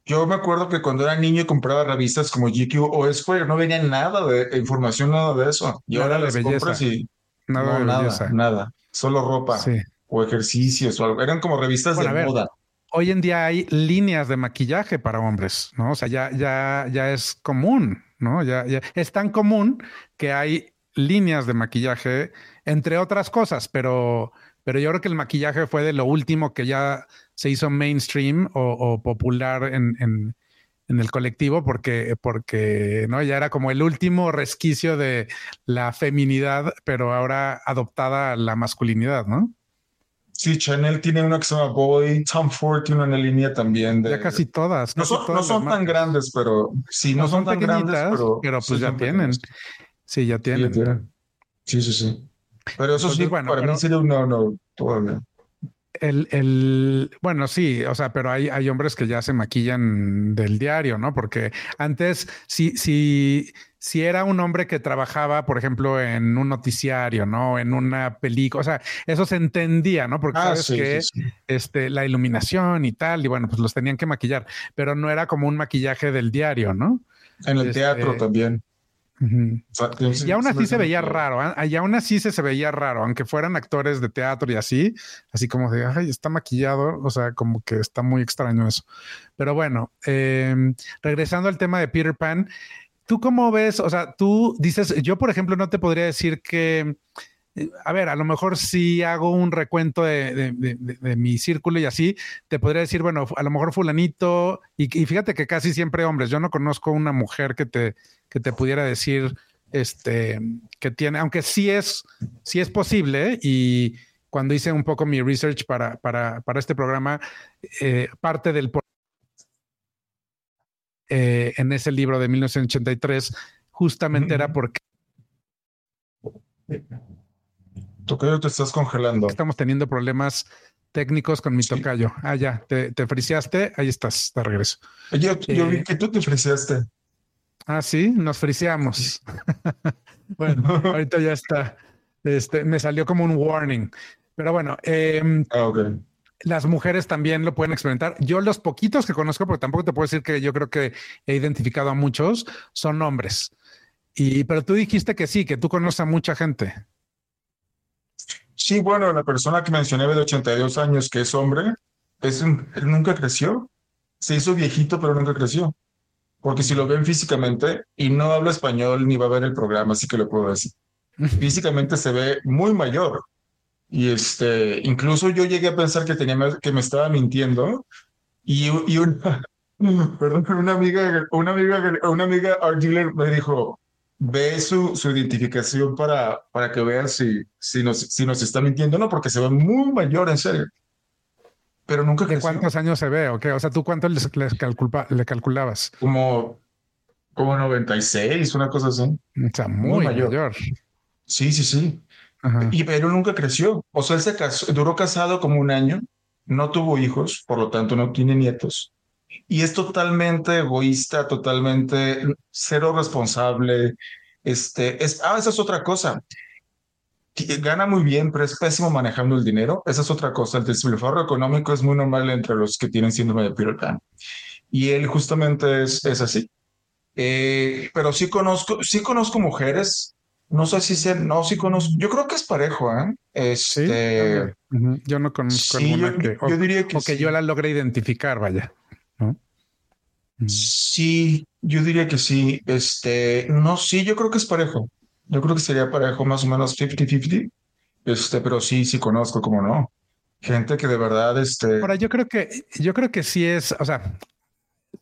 Speaker 2: Yo me acuerdo que cuando era niño y compraba revistas como GQ o Square, no venía nada de información, nada de eso. Y ahora las compras y
Speaker 1: nada,
Speaker 2: nada, nada, solo ropa o ejercicios o algo. Eran como revistas de moda
Speaker 1: hoy en día hay líneas de maquillaje para hombres, ¿no? O sea, ya, ya, ya es común, ¿no? Ya, ya es tan común que hay líneas de maquillaje, entre otras cosas, pero, pero yo creo que el maquillaje fue de lo último que ya se hizo mainstream o, popular en, en, en, el colectivo, porque, porque ¿no? ya era como el último resquicio de la feminidad, pero ahora adoptada a la masculinidad, ¿no?
Speaker 2: Sí, Chanel tiene una que se llama Boy, Tom Ford tiene una línea también de...
Speaker 1: Ya casi todas.
Speaker 2: no son, tan grandes, pero sí, no, son, tan grandes, pero,
Speaker 1: pero pues ya tienen. Sí, ya tienen.
Speaker 2: Sí, sí, sí. Pero eso sí, bueno, para mí sería un no, no, todavía.
Speaker 1: El, el, bueno, sí, o sea, pero hay, hay hombres que ya se maquillan del diario, ¿no? Porque antes, sí, sí si era un hombre que trabajaba, por ejemplo, en un noticiario, ¿no? En una película, o sea, eso se entendía, ¿no? Porque ah, sabes que Este, la iluminación y tal, y bueno, pues los tenían que maquillar, pero no era como un maquillaje del diario, ¿no?
Speaker 2: En el teatro
Speaker 1: y aún así se veía raro, ¿eh? y aún así se, se veía raro, aunque fueran actores de teatro y así, así como de, ay, está maquillado, o sea, como que está muy extraño eso. Pero bueno, em, regresando al tema de Peter Pan, ¿Tú cómo ves? O sea, tú dices, yo por ejemplo no te podría decir que, a ver, a lo mejor si hago un recuento de, mi círculo y así, te podría decir, bueno, a lo mejor fulanito, y, fíjate que casi siempre hombres, yo no conozco una mujer que te, que te pudiera decir, este, que tiene, aunque sí es, sí es posible y cuando hice un poco mi research para, para, para este programa, eh, parte del eh, en ese libro de 1983, justamente era porque
Speaker 2: Tocayo, te estás congelando.
Speaker 1: Estamos teniendo problemas técnicos con mi tocayo. Ah, ya, te, te friseaste. Ahí estás, de regreso.
Speaker 2: Yo, yo vi
Speaker 1: Eh,
Speaker 2: que tú te friseaste.
Speaker 1: Ah, sí, nos friseamos. bueno, ahorita ya está. Este, me salió como un warning. Pero bueno, em,
Speaker 2: Ah, ok.
Speaker 1: las mujeres también lo pueden experimentar. Yo los poquitos que conozco, porque tampoco te puedo decir que yo creo que he identificado a muchos, son hombres. Y, pero tú dijiste que sí, que tú conoces a mucha gente.
Speaker 2: Sí, bueno, la persona que mencioné de 82 años, que es hombre, es un- él nunca creció. Se hizo viejito, pero nunca creció. Porque si lo ven físicamente y no habla español ni va a ver el programa, así que lo puedo decir. Físicamente se ve muy mayor. Y este, incluso yo llegué a pensar que tenía, que me estaba mintiendo. Y, y una, perdón, una amiga, una amiga, una amiga art dealer me dijo, ve su, su identificación para, para que veas si, si, nos, si nos está mintiendo. No, porque se ve muy mayor, en serio. Pero nunca
Speaker 1: ¿De
Speaker 2: creció.
Speaker 1: cuántos años se ve? ¿O qué? O sea, ¿tú cuánto les, les calculpa- le calculabas?
Speaker 2: Como, como 96, una cosa así.
Speaker 1: O sea, muy,
Speaker 2: Muy
Speaker 1: mayor.
Speaker 2: mayor. Sí, sí, sí.
Speaker 1: Ajá.
Speaker 2: Y pero nunca creció. O sea, él se casó, duró casado como un año, no tuvo hijos, por lo tanto no tiene nietos. Y es totalmente egoísta, totalmente cero responsable. Este, es, ah, esa es otra cosa. Gana muy bien, pero es pésimo manejando el dinero. Esa es otra cosa. El despilfarro económico es muy normal entre los que tienen síndrome de Pan. Y él justamente es, es así. Eh, pero sí conozco, sí conozco mujeres. No sé si sean, no, sí conozco. Yo creo que es parejo, ¿eh?
Speaker 1: Sí.
Speaker 2: Este,
Speaker 1: Ujú. Yo no conozco
Speaker 2: sí, yo,
Speaker 1: que, o,
Speaker 2: yo diría que
Speaker 1: o que
Speaker 2: sí.
Speaker 1: yo la logre identificar, vaya. ¿No? Ujú.
Speaker 2: Sí, yo diría que sí. Este, no, sí, yo creo que es parejo. Yo creo que sería parejo más o menos 50-50. Este, pero sí, sí conozco, como no. Gente que de verdad, este,
Speaker 1: Ahora, yo creo que, yo creo que sí es, o sea,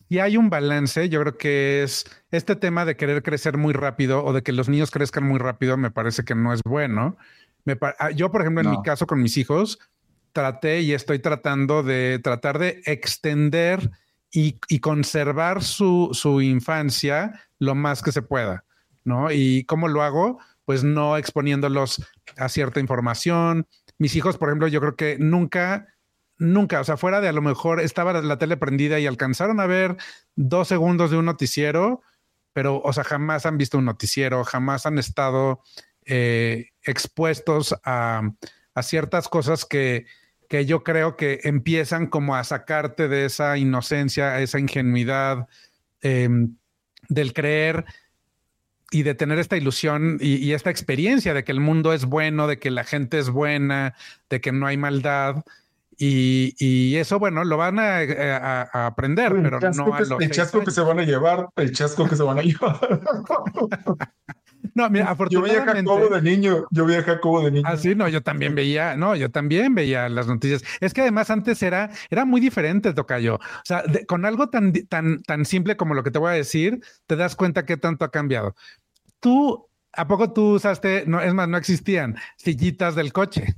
Speaker 1: si hay un balance, yo creo que es este tema de querer crecer muy rápido o de que los niños crezcan muy rápido, me parece que no es bueno. Me ah, yo, por ejemplo, en mi caso con mis hijos, traté y estoy tratando de tratar de extender y, conservar su, su infancia lo más que se pueda, ¿no? ¿Y cómo lo hago? Pues no exponiéndolos a cierta información. Mis hijos, por ejemplo, yo creo que nunca, nunca, o sea, fuera de a lo mejor estaba la tele prendida y alcanzaron a ver dos segundos de un noticiero, pero, o sea, jamás han visto un noticiero, jamás han estado eh, expuestos a, a ciertas cosas que, que yo creo que empiezan como a sacarte de esa inocencia, esa ingenuidad eh, del creer y de tener esta ilusión y, esta experiencia de que el mundo es bueno, de que la gente es buena, de que no hay maldad. Y, y eso, bueno, lo van a, a, a aprender,
Speaker 2: el
Speaker 1: pero no a los
Speaker 2: el chasco que se van a llevar, el chasco que se van a llevar.
Speaker 1: No, mira,
Speaker 2: Yo veía a
Speaker 1: afortunadamente.
Speaker 2: Jacobo de niño, yo veía a Jacobo de niño.
Speaker 1: Ah, sí, no, yo también veía, no, yo también veía las noticias. Es que además antes era, era muy diferente, Tocayo. O sea, de- con algo tan, tan, tan simple como lo que te voy a decir, te das cuenta qué tanto ha cambiado. Tú, ¿a poco tú usaste, no, es más, no existían sillitas del coche?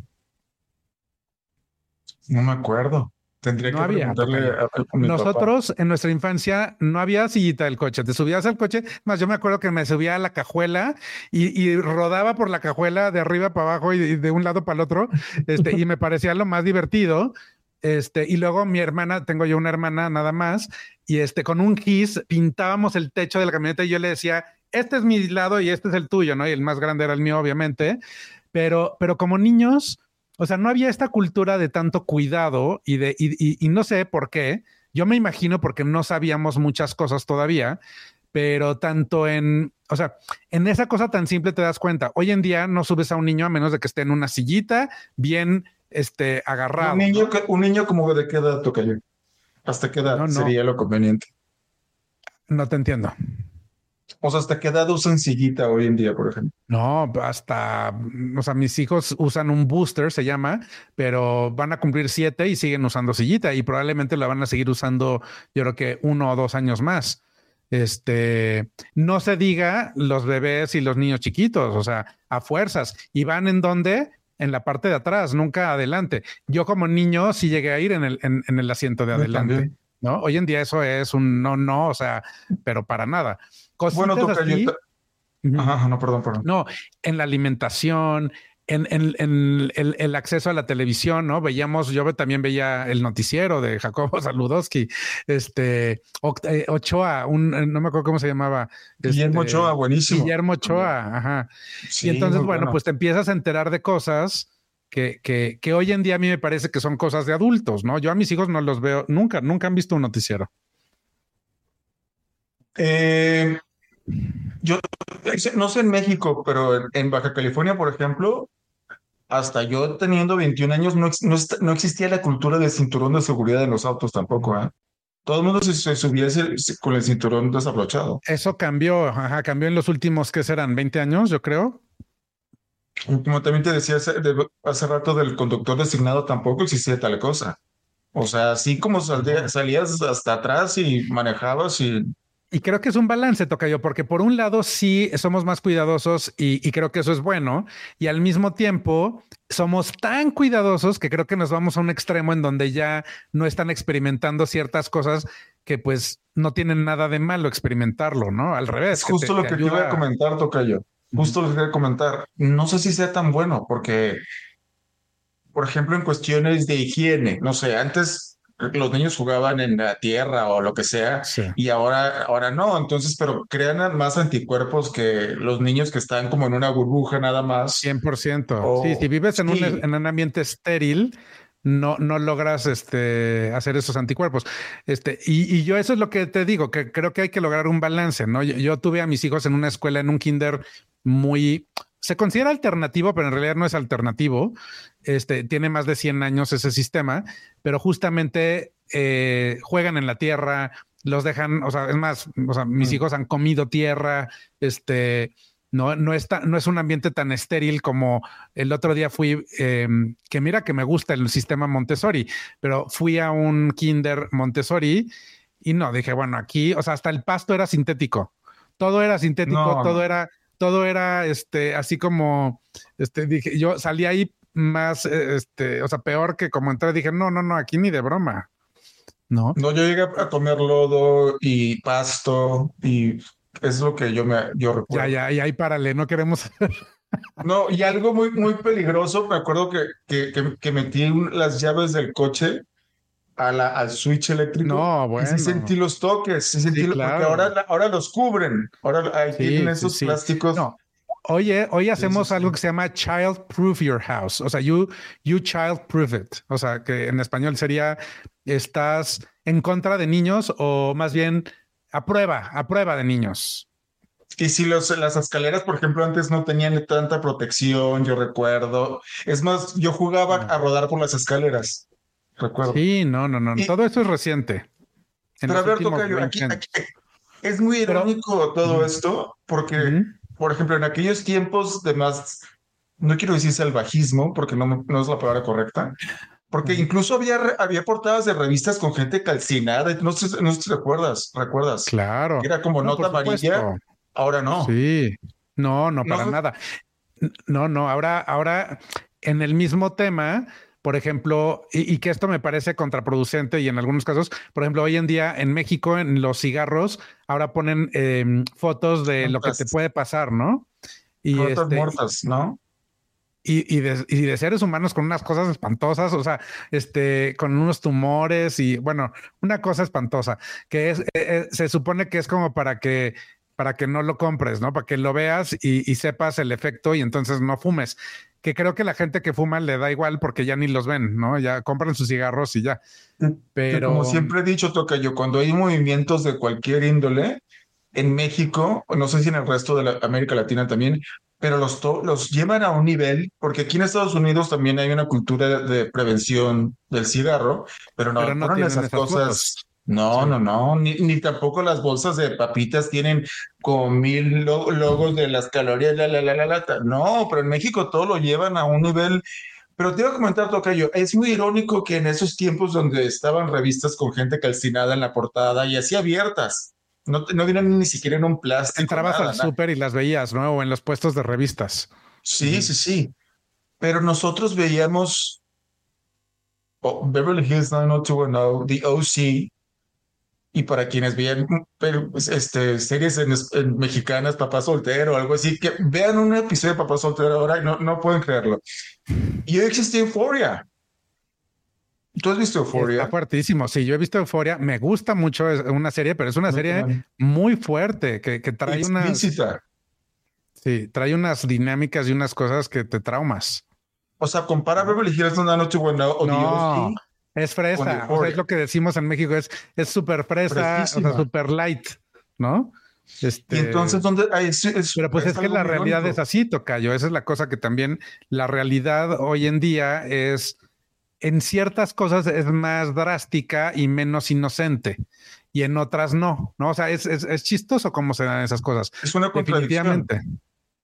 Speaker 2: No me acuerdo. Tendría
Speaker 1: No
Speaker 2: que
Speaker 1: había,
Speaker 2: preguntarle a, a mi papá.
Speaker 1: Nosotros en nuestra infancia no había sillita del coche. Te subías al coche. Más yo me acuerdo que me subía a la cajuela y, y rodaba por la cajuela de arriba para abajo y de, y de un lado para el otro. Este, y me parecía lo más divertido. Este, y luego mi hermana, tengo yo una hermana nada más, y este, con un gis pintábamos el techo de la camioneta y yo le decía, este es mi lado y este es el tuyo, ¿no? Y el más grande era el mío, obviamente. Pero, pero como niños, o sea, no había esta cultura de tanto cuidado y de, y, y, y no sé por qué. Yo me imagino porque no sabíamos muchas cosas todavía, pero tanto en, o sea, en esa cosa tan simple te das cuenta. Hoy en día no subes a un niño a menos de que esté en una sillita bien este, agarrado.
Speaker 2: Un niño, un niño como de qué edad toca yo. ¿Hasta qué edad
Speaker 1: No, no.
Speaker 2: sería lo conveniente?
Speaker 1: No te entiendo.
Speaker 2: O sea, ¿hasta qué edad usan sillita hoy en día, por ejemplo?
Speaker 1: No, hasta, o sea, mis hijos usan un booster, se llama, pero van a cumplir siete y siguen usando sillita y probablemente la van a seguir usando, yo creo que uno o dos años más. Este, no se diga los bebés y los niños chiquitos, o sea, a fuerzas. ¿Y van en dónde? En la parte de atrás, nunca adelante. Yo como niño sí llegué a ir en el, en, en el asiento de adelante. ¿No? Hoy en día eso es un no, no, o sea, pero para nada. Cositas
Speaker 2: Bueno, toca
Speaker 1: así.
Speaker 2: Ajá, no, perdón, perdón.
Speaker 1: No, en la alimentación, en, en, el, acceso a la televisión, ¿no? Veíamos, yo también veía el noticiero de Jacobo Saludowski, este, eh, Ochoa, un, eh, no me acuerdo cómo se llamaba.
Speaker 2: Guillermo
Speaker 1: este,
Speaker 2: Ochoa, buenísimo.
Speaker 1: Guillermo Ochoa, ajá. y entonces, bueno, pues te empiezas a enterar de cosas que, que, que hoy en día a mí me parece que son cosas de adultos, ¿no? Yo a mis hijos no los veo, nunca, nunca han visto un noticiero.
Speaker 2: Eh, yo no sé en México, pero en, Baja California, por ejemplo, hasta yo teniendo 21 años no, no, existía la cultura del cinturón de seguridad en los autos tampoco. ¿eh? Todo el mundo se, subía con el cinturón desabrochado.
Speaker 1: Eso cambió, ajá, cambió en los últimos, ¿qué serán? ¿20 años, yo creo?
Speaker 2: Como también te decía hace, hace rato del conductor designado, tampoco existía tal cosa. O sea, así como salías hasta atrás y manejabas y
Speaker 1: y creo que es un balance, yo, porque por un lado sí somos más cuidadosos y, creo que eso es bueno, y al mismo tiempo somos tan cuidadosos que creo que nos vamos a un extremo en donde ya no están experimentando ciertas cosas que pues no tienen nada de malo experimentarlo, ¿no? Al revés.
Speaker 2: Es justo lo que te iba a comentar, Tocayo. Justo que quería comentar. No sé si sea tan bueno porque, por ejemplo, en cuestiones de higiene, no sé, antes los niños jugaban en la tierra o lo que sea y ahora, ahora no. Entonces, pero crean más anticuerpos que los niños que están como en una burbuja nada más.
Speaker 1: 100%. sí, si vives en, un, en un ambiente estéril, no, no logras este, hacer esos anticuerpos. Este, y, y, yo eso es lo que te digo, que creo que hay que lograr un balance, ¿no? yo, tuve a mis hijos en una escuela, en un kinder muy, se considera alternativo, pero en realidad no es alternativo. Este tiene más de 100 años ese sistema, pero justamente eh, juegan en la tierra, los dejan, o sea, es más, o sea, mis mm. hijos han comido tierra, este, no, no, está, no es un ambiente tan estéril como el otro día fui, em, que mira que me gusta el sistema Montessori, pero fui a un kinder Montessori y no, dije, bueno, aquí, o sea, hasta el pasto era sintético, todo era sintético, todo era todo era este, así como, este, dije, yo salí ahí más, eh, este, o sea, peor que como entré, dije, no, no, no, aquí ni de broma. No.
Speaker 2: No, yo llegué a comer lodo y pasto y es lo que yo me, yo recuerdo.
Speaker 1: Ya, ya, y ahí párale, no queremos.
Speaker 2: no, y algo muy, muy peligroso, me acuerdo que, que, que, metí las llaves del coche a la, al switch eléctrico.
Speaker 1: No, bueno.
Speaker 2: Y sí sentí los toques, sí sentí porque ahora, ahora los cubren. Ahora hay tienen esos plásticos. No.
Speaker 1: Oye, hoy hacemos algo que se llama child proof your house. O sea, you, you child proof it. O sea, que en español sería estás en contra de niños o más bien a prueba, a prueba de niños.
Speaker 2: Y si los, las escaleras, por ejemplo, antes no tenían tanta protección, yo recuerdo. Es más, yo jugaba a rodar por las escaleras recuerdo.
Speaker 1: Sí, no, no, no. todo esto es reciente.
Speaker 2: Pero a ver, Tocayo, aquí, es muy irónico todo esto, porque, por ejemplo, en aquellos tiempos de más, no quiero decir salvajismo, porque no, no es la palabra correcta, porque incluso había, había portadas de revistas con gente calcinada, no sé, no sé si recuerdas, recuerdas.
Speaker 1: Claro.
Speaker 2: Era como nota amarilla, ahora no.
Speaker 1: Sí, no, no, para nada. No, no, ahora, ahora en el mismo tema por ejemplo, y, que esto me parece contraproducente y en algunos casos, por ejemplo, hoy en día en México, en los cigarros, ahora ponen em, fotos de lo que te puede pasar, ¿no?
Speaker 2: Y este, muertas, ¿no?
Speaker 1: Y, de, seres humanos con unas cosas espantosas, o sea, este, con unos tumores y bueno, una cosa espantosa que es, eh, eh, se supone que es como para que para que no lo compres, ¿no? Para que lo veas y, sepas el efecto y entonces no fumes. Que creo que la gente que fuma le da igual porque ya ni los ven, ¿no? Ya compran sus cigarros y ya. Pero
Speaker 2: como siempre he dicho, yo cuando hay movimientos de cualquier índole en México, no sé si en el resto de la América Latina también, pero los, los llevan a un nivel, porque aquí en Estados Unidos también hay una cultura de prevención del cigarro, pero no, pero no esas cosas. No, no, no, ni, ni, tampoco las bolsas de papitas tienen con mil logos de las calorías, la, la, la, la, la, no, pero en México todo lo llevan a un nivel. Pero te iba a comentar, Tocayo, es muy irónico que en esos tiempos donde estaban revistas con gente calcinada en la portada y así abiertas, no, no vienen ni siquiera en un plástico.
Speaker 1: Entrabas al súper y las veías, ¿no? O en los puestos de revistas.
Speaker 2: Sí, sí, sí. Pero nosotros veíamos oh, Beverly Hills 90210, The OC, y para quienes vean pues, este, series en, mexicanas, Papá Soltero algo así, que vean un episodio de Papá Soltero ahora y no, no pueden creerlo. Y existe Euphoria. ¿Tú has visto Euphoria?
Speaker 1: Está fuertísimo. Sí, yo he visto Euphoria. Me gusta mucho una serie, pero es una serie muy fuerte que, que trae una. Sí, trae unas dinámicas y unas cosas que te traumas.
Speaker 2: O sea, compara Beverly Hills una noche buena o
Speaker 1: no. Es fresa, o sea, es lo que decimos en México, es es súper fresa, o sea, súper light, ¿no?
Speaker 2: Este, y entonces, ¿dónde?
Speaker 1: pero pues es, que la realidad es así, Tocayo. Esa es la cosa que también la realidad hoy en día es, en ciertas cosas es más drástica y menos inocente, y en otras no, ¿no? O sea, es, es, es chistoso cómo se dan esas cosas.
Speaker 2: Es una contradicción.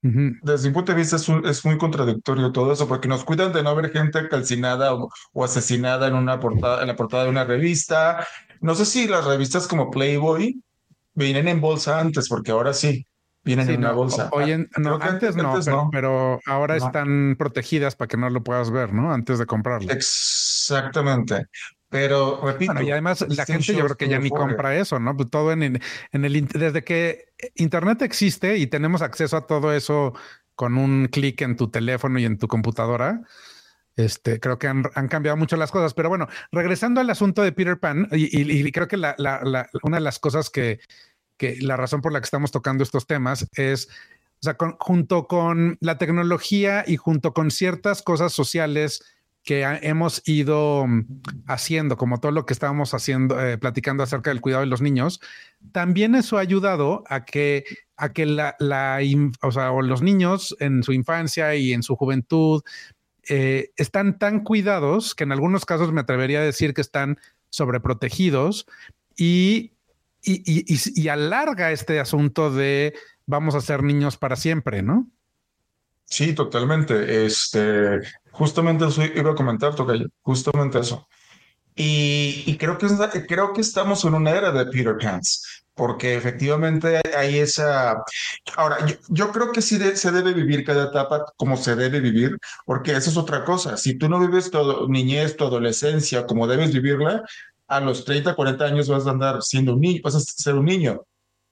Speaker 2: Desde mi punto de vista es, muy contradictorio todo eso, porque nos cuidan de no ver gente calcinada o, asesinada en una portada, en la portada de una revista. No sé si las revistas como Playboy vienen en bolsa antes, porque ahora sí vienen en una bolsa.
Speaker 1: no, antes, no, pero, ahora están protegidas para que no lo puedas ver, ¿no? Antes de comprarlo.
Speaker 2: Exactamente. Pero repito.
Speaker 1: y además la gente yo creo que ya ni compra eso, ¿no? Pues todo en, en el desde que Internet existe y tenemos acceso a todo eso con un clic en tu teléfono y en tu computadora. Este, creo que han, cambiado mucho las cosas. Pero bueno, regresando al asunto de Peter Pan, y, creo que la, una de las cosas que, que la razón por la que estamos tocando estos temas es, o sea, junto con la tecnología y junto con ciertas cosas sociales que hemos ido mm, haciendo, como todo lo que estábamos haciendo, eh, platicando acerca del cuidado de los niños, también eso ha ayudado a que, a que los niños en su infancia y en su juventud eh, están tan cuidados que en algunos casos me atrevería a decir que están sobreprotegidos y, y, y, y alarga este asunto de vamos a ser niños para siempre, ¿no?
Speaker 2: Sí, totalmente. Este, justamente eso iba a comentar, Tocayo, justamente eso. Y, creo, que, creo que estamos en una era de Peter Pans, porque efectivamente hay esa... Ahora, yo, creo que sí se debe vivir cada etapa como se debe vivir, porque esa es otra cosa. Si tú no vives tu niñez, tu adolescencia como debes vivirla, a los 30, 40 años vas a andar siendo un niño, vas a ser un niño,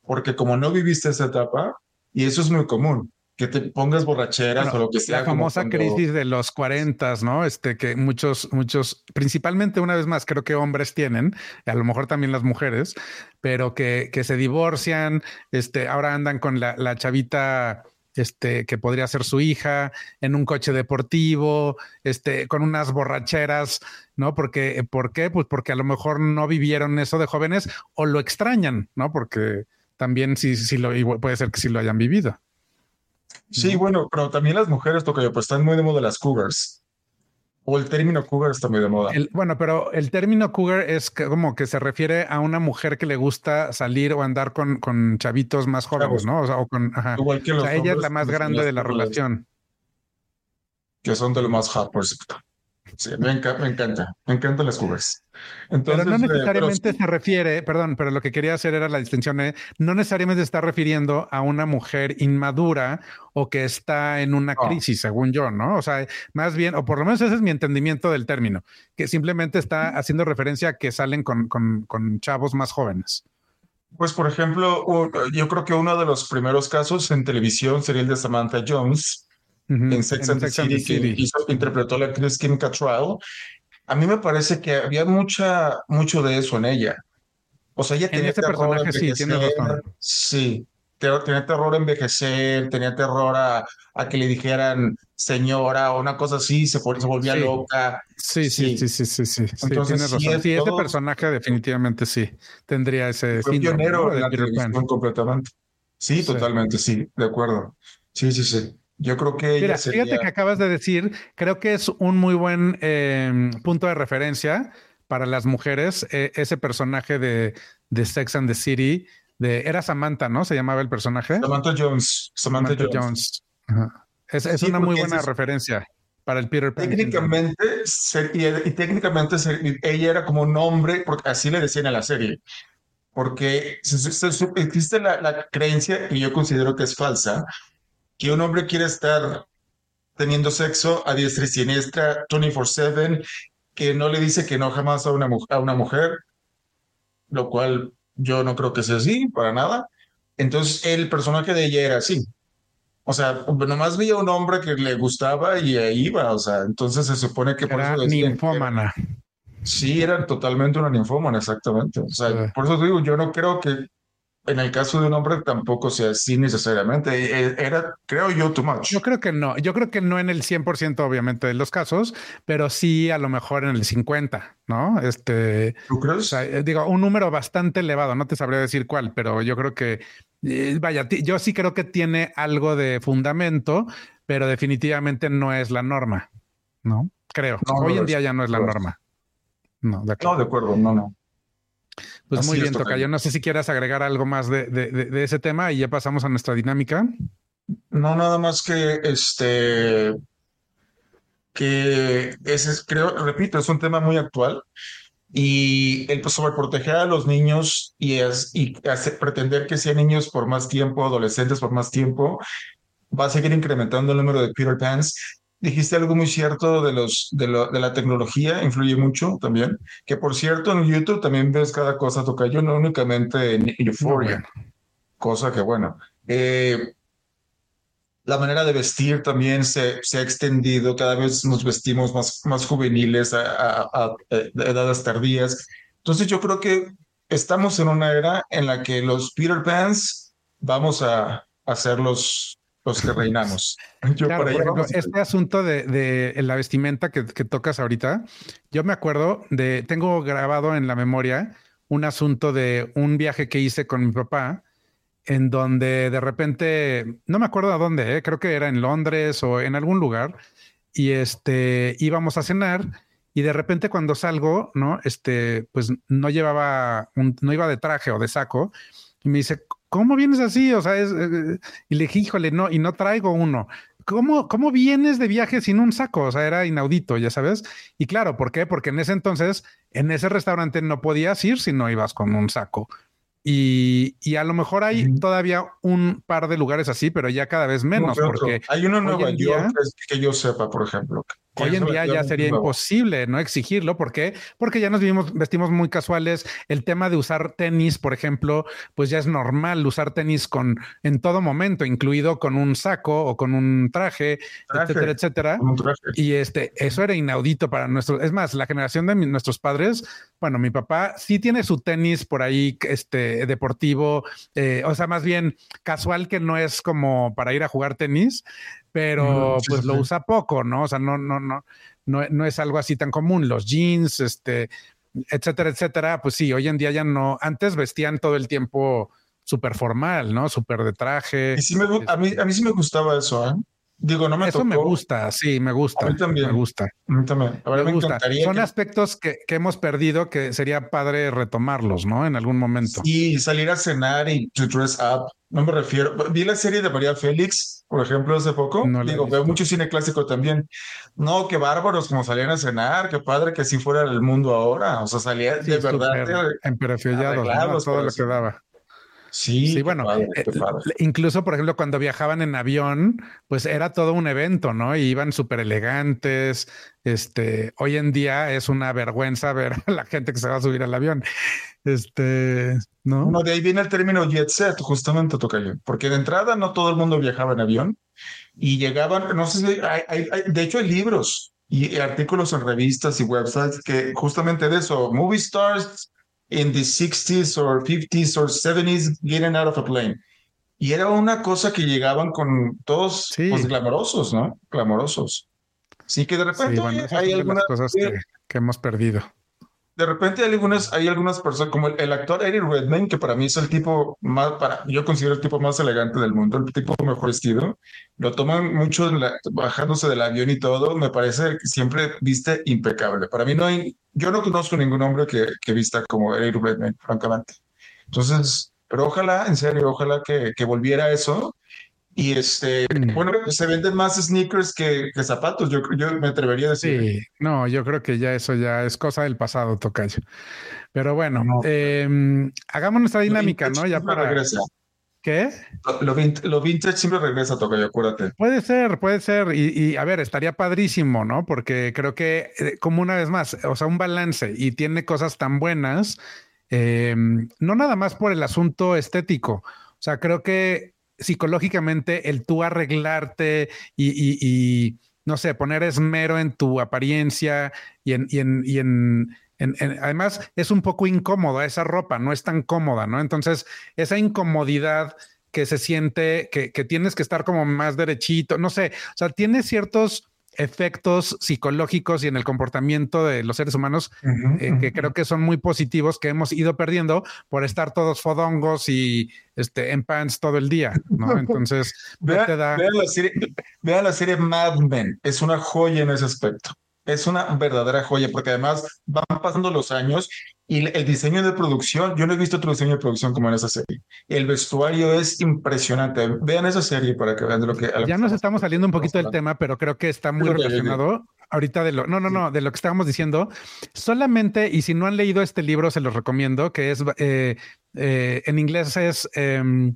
Speaker 2: porque como no viviste esa etapa, y eso es muy común, que te pongas borracheras o lo que sea.
Speaker 1: La famosa crisis de los 40, ¿no? Este que muchos, muchos, principalmente una vez más, creo que hombres tienen, a lo mejor también las mujeres, pero que, que se divorcian, este, ahora andan con la, la chavita este, que podría ser su hija, en un coche deportivo, este, con unas borracheras, ¿no? Porque, ¿por qué? Pues porque a lo mejor no vivieron eso de jóvenes o lo extrañan, ¿no? Porque también sí, sí lo, puede ser que sí lo hayan vivido.
Speaker 2: Sí, bueno, pero también las mujeres, yo, pues están muy de moda las cougars. O el término cougar está muy de moda.
Speaker 1: bueno, pero el término cougar es como que se refiere a una mujer que le gusta salir o andar con, con chavitos más jóvenes, ¿no? O sea, o con, ajá. Igual que o sea, ella es la más grande de la relación.
Speaker 2: Que son de lo más supuesto. Sí, me, encanta, me encanta, me encantan las cubas.
Speaker 1: pero no eh, necesariamente se refiere, perdón, pero lo que quería hacer era la distinción, eh, no necesariamente está refiriendo a una mujer inmadura o que está en una crisis, según yo, ¿no? O sea, más bien, o por lo menos ese es mi entendimiento del término, que simplemente está haciendo referencia a que salen con, con, con chavos más jóvenes.
Speaker 2: Pues, por ejemplo, yo creo que uno de los primeros casos en televisión sería el de Samantha Jones, en Sex and the City, que hizo, interpretó la actriz Kim Cattrall, a mí me parece que había mucha, mucho de eso en ella. O sea, ella tenía terror sí, Sí, tenía terror a envejecer, tenía terror a, a, que le dijeran señora o una cosa así, se, se volvía loca.
Speaker 1: Sí, sí, sí, sí, sí, sí. Entonces, sí, razón. sí, ese personaje definitivamente sí tendría ese
Speaker 2: fue pionero de la televisión completamente. Sí, totalmente, sí, de acuerdo. Sí, sí, sí. Yo creo que.
Speaker 1: Mira, fíjate que acabas de decir, creo que es un muy buen em, punto de referencia para las mujeres. Eh, ese personaje de, de, Sex and the City, de, era Samantha, ¿no? Se llamaba el personaje.
Speaker 2: Samantha Jones. Samantha, Jones.
Speaker 1: Es, una muy buena referencia para el Peter
Speaker 2: Pan. Técnicamente, y, técnicamente ella era como un hombre, porque así le decían a la serie. Porque existe la, la creencia, y yo considero que es falsa, que un hombre quiere estar teniendo sexo a diestra y siniestra 24/7, que no le dice que no jamás a una, a una mujer, lo cual yo no creo que sea así, para nada. Entonces, el personaje de ella era así. O sea, nomás veía un hombre que le gustaba y ahí iba. O sea, entonces se supone que
Speaker 1: por era eso ninfómana.
Speaker 2: Sí, era totalmente una ninfómana, exactamente. O sea, por eso digo, yo no creo que en el caso de un hombre tampoco sea así necesariamente. E, e, era, creo yo, too much.
Speaker 1: Yo creo que no. Yo creo que no en el 100% obviamente de los casos, pero sí a lo mejor en el 50, ¿no? Este,
Speaker 2: ¿Tú crees?
Speaker 1: Eh, digo, un número bastante elevado. No te sabría decir cuál, pero yo creo que, eh, vaya, yo sí creo que tiene algo de fundamento, pero definitivamente no es la norma, ¿no? Creo. Hoy en día ya no es la norma.
Speaker 2: No, de acuerdo. No, de acuerdo, no, no.
Speaker 1: Pues muy bien, Tocayo. No sé si quieras agregar algo más de, de, ese tema y ya pasamos a nuestra dinámica.
Speaker 2: No, nada más que este que ese creo, repito, es un tema muy actual y el pues, sobreproteger a los niños y, es, y pretender que sean niños por más tiempo, adolescentes por más tiempo, va a seguir incrementando el número de Peter Pans Dijiste algo muy cierto de, los, de, de, la tecnología, influye mucho también. Que por cierto, en YouTube también ves cada cosa, toca yo, no únicamente en Euphoria. Cosa que, bueno. Eh, la manera de vestir también se, se, ha extendido, cada vez nos vestimos más, más juveniles a, a, edades tardías. Entonces yo creo que estamos en una era en la que los Peter Pans vamos a hacerlos los que reinamos.
Speaker 1: este asunto de, la vestimenta que, tocas ahorita, yo me acuerdo de, tengo grabado en la memoria un asunto de un viaje que hice con mi papá, en donde de repente, no me acuerdo a dónde, ¿eh? creo que era en Londres o en algún lugar, y este íbamos a cenar. Y de repente cuando salgo, ¿no? Este, pues no llevaba, un, no iba de traje o de saco. Y me dice, ¿cómo vienes así? O sea, es, eh, y le dije, híjole, no, y no traigo uno. ¿Cómo, ¿Cómo vienes de viaje sin un saco? O sea, era inaudito, ya sabes. Y claro, ¿por qué? Porque en ese entonces, en ese restaurante no podías ir si no ibas con un saco. Y, y a lo mejor hay todavía un par de lugares así, pero ya cada vez menos. Porque
Speaker 2: hay uno en Nueva York que yo sepa, por ejemplo,
Speaker 1: Hoy en día ya sería imposible no exigirlo. ¿Por qué? Porque ya nos vivimos, vestimos muy casuales. El tema de usar tenis, por ejemplo, pues ya es normal usar tenis con en todo momento, incluido con un saco o con un traje, etcétera, etcétera. Y este, eso era inaudito para nuestros. Es más, la generación de nuestros padres, bueno, mi papá sí tiene su tenis por ahí, este deportivo, eh, o sea, más bien casual que no es como para ir a jugar tenis, pero pues lo usa poco, ¿no? O sea, no, no, no, no, no es algo así tan común. Los jeans, este, etcétera, etcétera, pues sí, hoy en día ya no. Antes vestían todo el tiempo súper formal, ¿no? Súper de traje.
Speaker 2: Y sí me, a, mí, a mí sí me gustaba eso, ¿eh? Digo, no me
Speaker 1: Eso me gusta, sí, me gusta. A mí también. Me gusta.
Speaker 2: A mí también. A ver, me, Encantaría
Speaker 1: Son aspectos que, que, hemos perdido que sería padre retomarlos, ¿no? En algún momento.
Speaker 2: Y salir a cenar y to dress up. No me refiero. Vi la serie de María Félix, por ejemplo, hace poco. No Digo, veo mucho cine clásico también. No, qué bárbaros como salían a cenar, qué padre que así fuera el mundo ahora. O sea, salía de verdad.
Speaker 1: Emperefiollados, todo lo que daba.
Speaker 2: Sí,
Speaker 1: bueno, eh, incluso por ejemplo cuando viajaban en avión, pues era todo un evento, ¿no? Y iban súper elegantes. Este, hoy en día es una vergüenza ver a la gente que se va a subir al avión. Este, ¿no?
Speaker 2: Bueno, de ahí viene el término jet set, justamente toca yo, porque de entrada no todo el mundo viajaba en avión y llegaban, no sé si hay, de hecho hay libros y artículos en revistas y websites que justamente de eso, movie stars in the 60s or 50s or 70s getting out of a plane. Y era una cosa que llegaban con todos pues, glamorosos, ¿no? Glamorosos. Sí que de repente hay algunas
Speaker 1: cosas que, que, hemos perdido.
Speaker 2: De repente hay algunas, hay algunas personas, como el, actor Eddie Redmayne, que para mí es el tipo más, para, yo considero el tipo más elegante del mundo, el tipo mejor vestido. Lo toman mucho bajándose del avión y todo. Me parece que siempre viste impecable. Para mí no hay, yo no conozco ningún hombre que, que vista como Eric Redmayne, francamente. Entonces, pero ojalá, en serio, ojalá que, que volviera eso. Y este, bueno, se venden más sneakers que, que zapatos, yo, yo me atrevería a decir.
Speaker 1: Sí, no, yo creo que ya eso ya es cosa del pasado, Tocayo. Pero bueno, em, hagamos nuestra dinámica, ¿no? Ya para.
Speaker 2: Regresa.
Speaker 1: ¿Qué?
Speaker 2: Lo, lo, vintage siempre regresa, Tocayo, acuérdate.
Speaker 1: Puede ser, puede ser. Y, y, a ver, estaría padrísimo, ¿no? Porque creo que, eh, como una vez más, o sea, un balance y tiene cosas tan buenas em, no nada más por el asunto estético. O sea, creo que psicológicamente el tú arreglarte y, no sé, poner esmero en tu apariencia y en, además es un poco incómoda esa ropa, no es tan cómoda, ¿no? Entonces, esa incomodidad que se siente, que, que, tienes que estar como más derechito, no sé, o sea, tiene ciertos efectos psicológicos y en el comportamiento de los seres humanos eh, que creo que son muy positivos que hemos ido perdiendo por estar todos fodongos y este en pants todo el día, ¿no? Entonces,
Speaker 2: vea, la serie, vea la serie Mad Men, es una joya en ese aspecto. Es una verdadera joya porque además van pasando los años y el diseño de producción, yo no he visto otro diseño de producción como en esa serie. El vestuario es impresionante. Vean esa serie para que vean de lo que...
Speaker 1: Ya nos estamos saliendo un poquito del tema, pero creo que está muy relacionado ahorita de lo... No, no, no, de lo que estábamos diciendo. Solamente, y si no han leído este libro, se los recomiendo, que es, eh, eh, en inglés es... Em,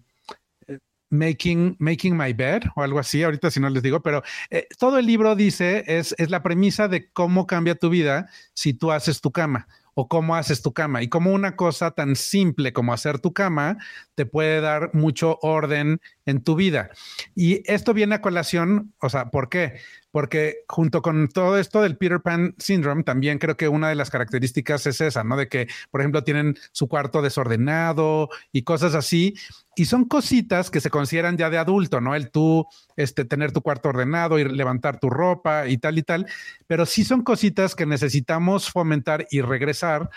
Speaker 1: Making, Making My Bed o algo así, ahorita si no les digo, pero eh, todo el libro dice, es, es la premisa de cómo cambia tu vida si tú haces tu cama o cómo haces tu cama y cómo una cosa tan simple como hacer tu cama te puede dar mucho orden en tu vida. Y esto viene a colación, o sea, ¿por qué? Porque junto con todo esto del Peter Pan Syndrome, también creo que una de las características es esa, ¿no? De que, por ejemplo, tienen su cuarto desordenado y cosas así. Y son cositas que se consideran ya de adulto, ¿no? El tú, este, tener tu cuarto ordenado y levantar tu ropa y tal y tal. Pero sí son cositas que necesitamos fomentar y regresar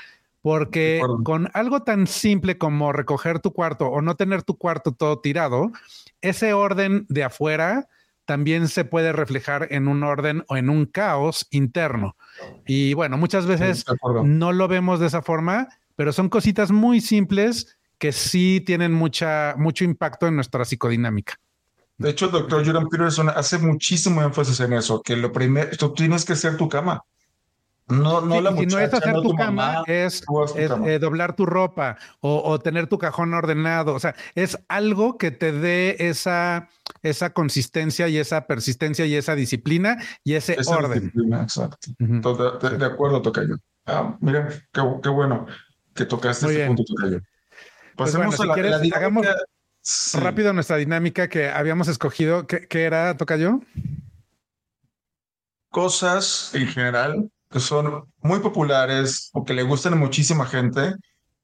Speaker 1: porque con algo tan simple como recoger tu cuarto o no tener tu cuarto todo tirado, ese orden de afuera también se puede reflejar en un orden o en un caos interno. Y bueno, muchas veces no lo vemos de esa forma, pero son cositas muy simples que sí tienen mucha, mucho impacto en nuestra psicodinámica.
Speaker 2: De hecho, el doctor Jordan Peterson hace muchísimo énfasis en eso, que lo primero, tú tienes que hacer tu cama. No, no la
Speaker 1: muchacha, no es hacer tu, cama, es, eh, doblar tu ropa o, tener tu cajón ordenado. O sea, es algo que te dé esa, esa consistencia y esa persistencia y esa disciplina y ese orden.
Speaker 2: exacto. de, acuerdo, Tocayo. Ah, mira, qué, bueno que tocaste ese punto, Tocayo.
Speaker 1: Pues Pasemos a la, hagamos rápido nuestra dinámica que habíamos escogido. ¿Qué, qué era, Tocayo?
Speaker 2: Cosas en general que son muy populares o que le gustan a muchísima gente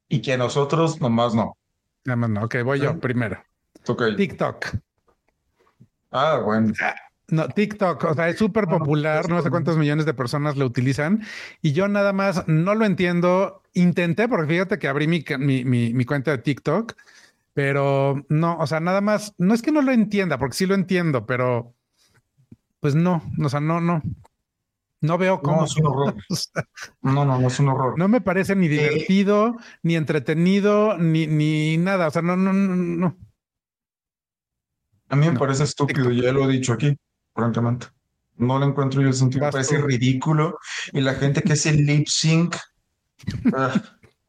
Speaker 2: y que a nosotros nomás no.
Speaker 1: Nada más no. Ok, voy yo primero.
Speaker 2: Okay.
Speaker 1: TikTok.
Speaker 2: Ah, bueno.
Speaker 1: Ah, no, TikTok, o sea, es súper ah, popular, no sé cuántos millones de personas lo utilizan y yo nada más no lo entiendo. Intenté, porque fíjate que abrí mi, mi, mi cuenta de TikTok, pero no, o sea, nada más, no es que no lo entienda, porque sí lo entiendo, pero pues no, o sea, no, no, no veo cómo.
Speaker 2: No, es un horror. no, no, no es un horror.
Speaker 1: No me parece ni eh, divertido, ni entretenido, ni, ni nada. O sea, no, no, no, no.
Speaker 2: A mí me parece estúpido, ya lo he dicho aquí, francamente. No lo encuentro yo el sentido, me parece ridículo. Y la gente que hace lip sync. Ah,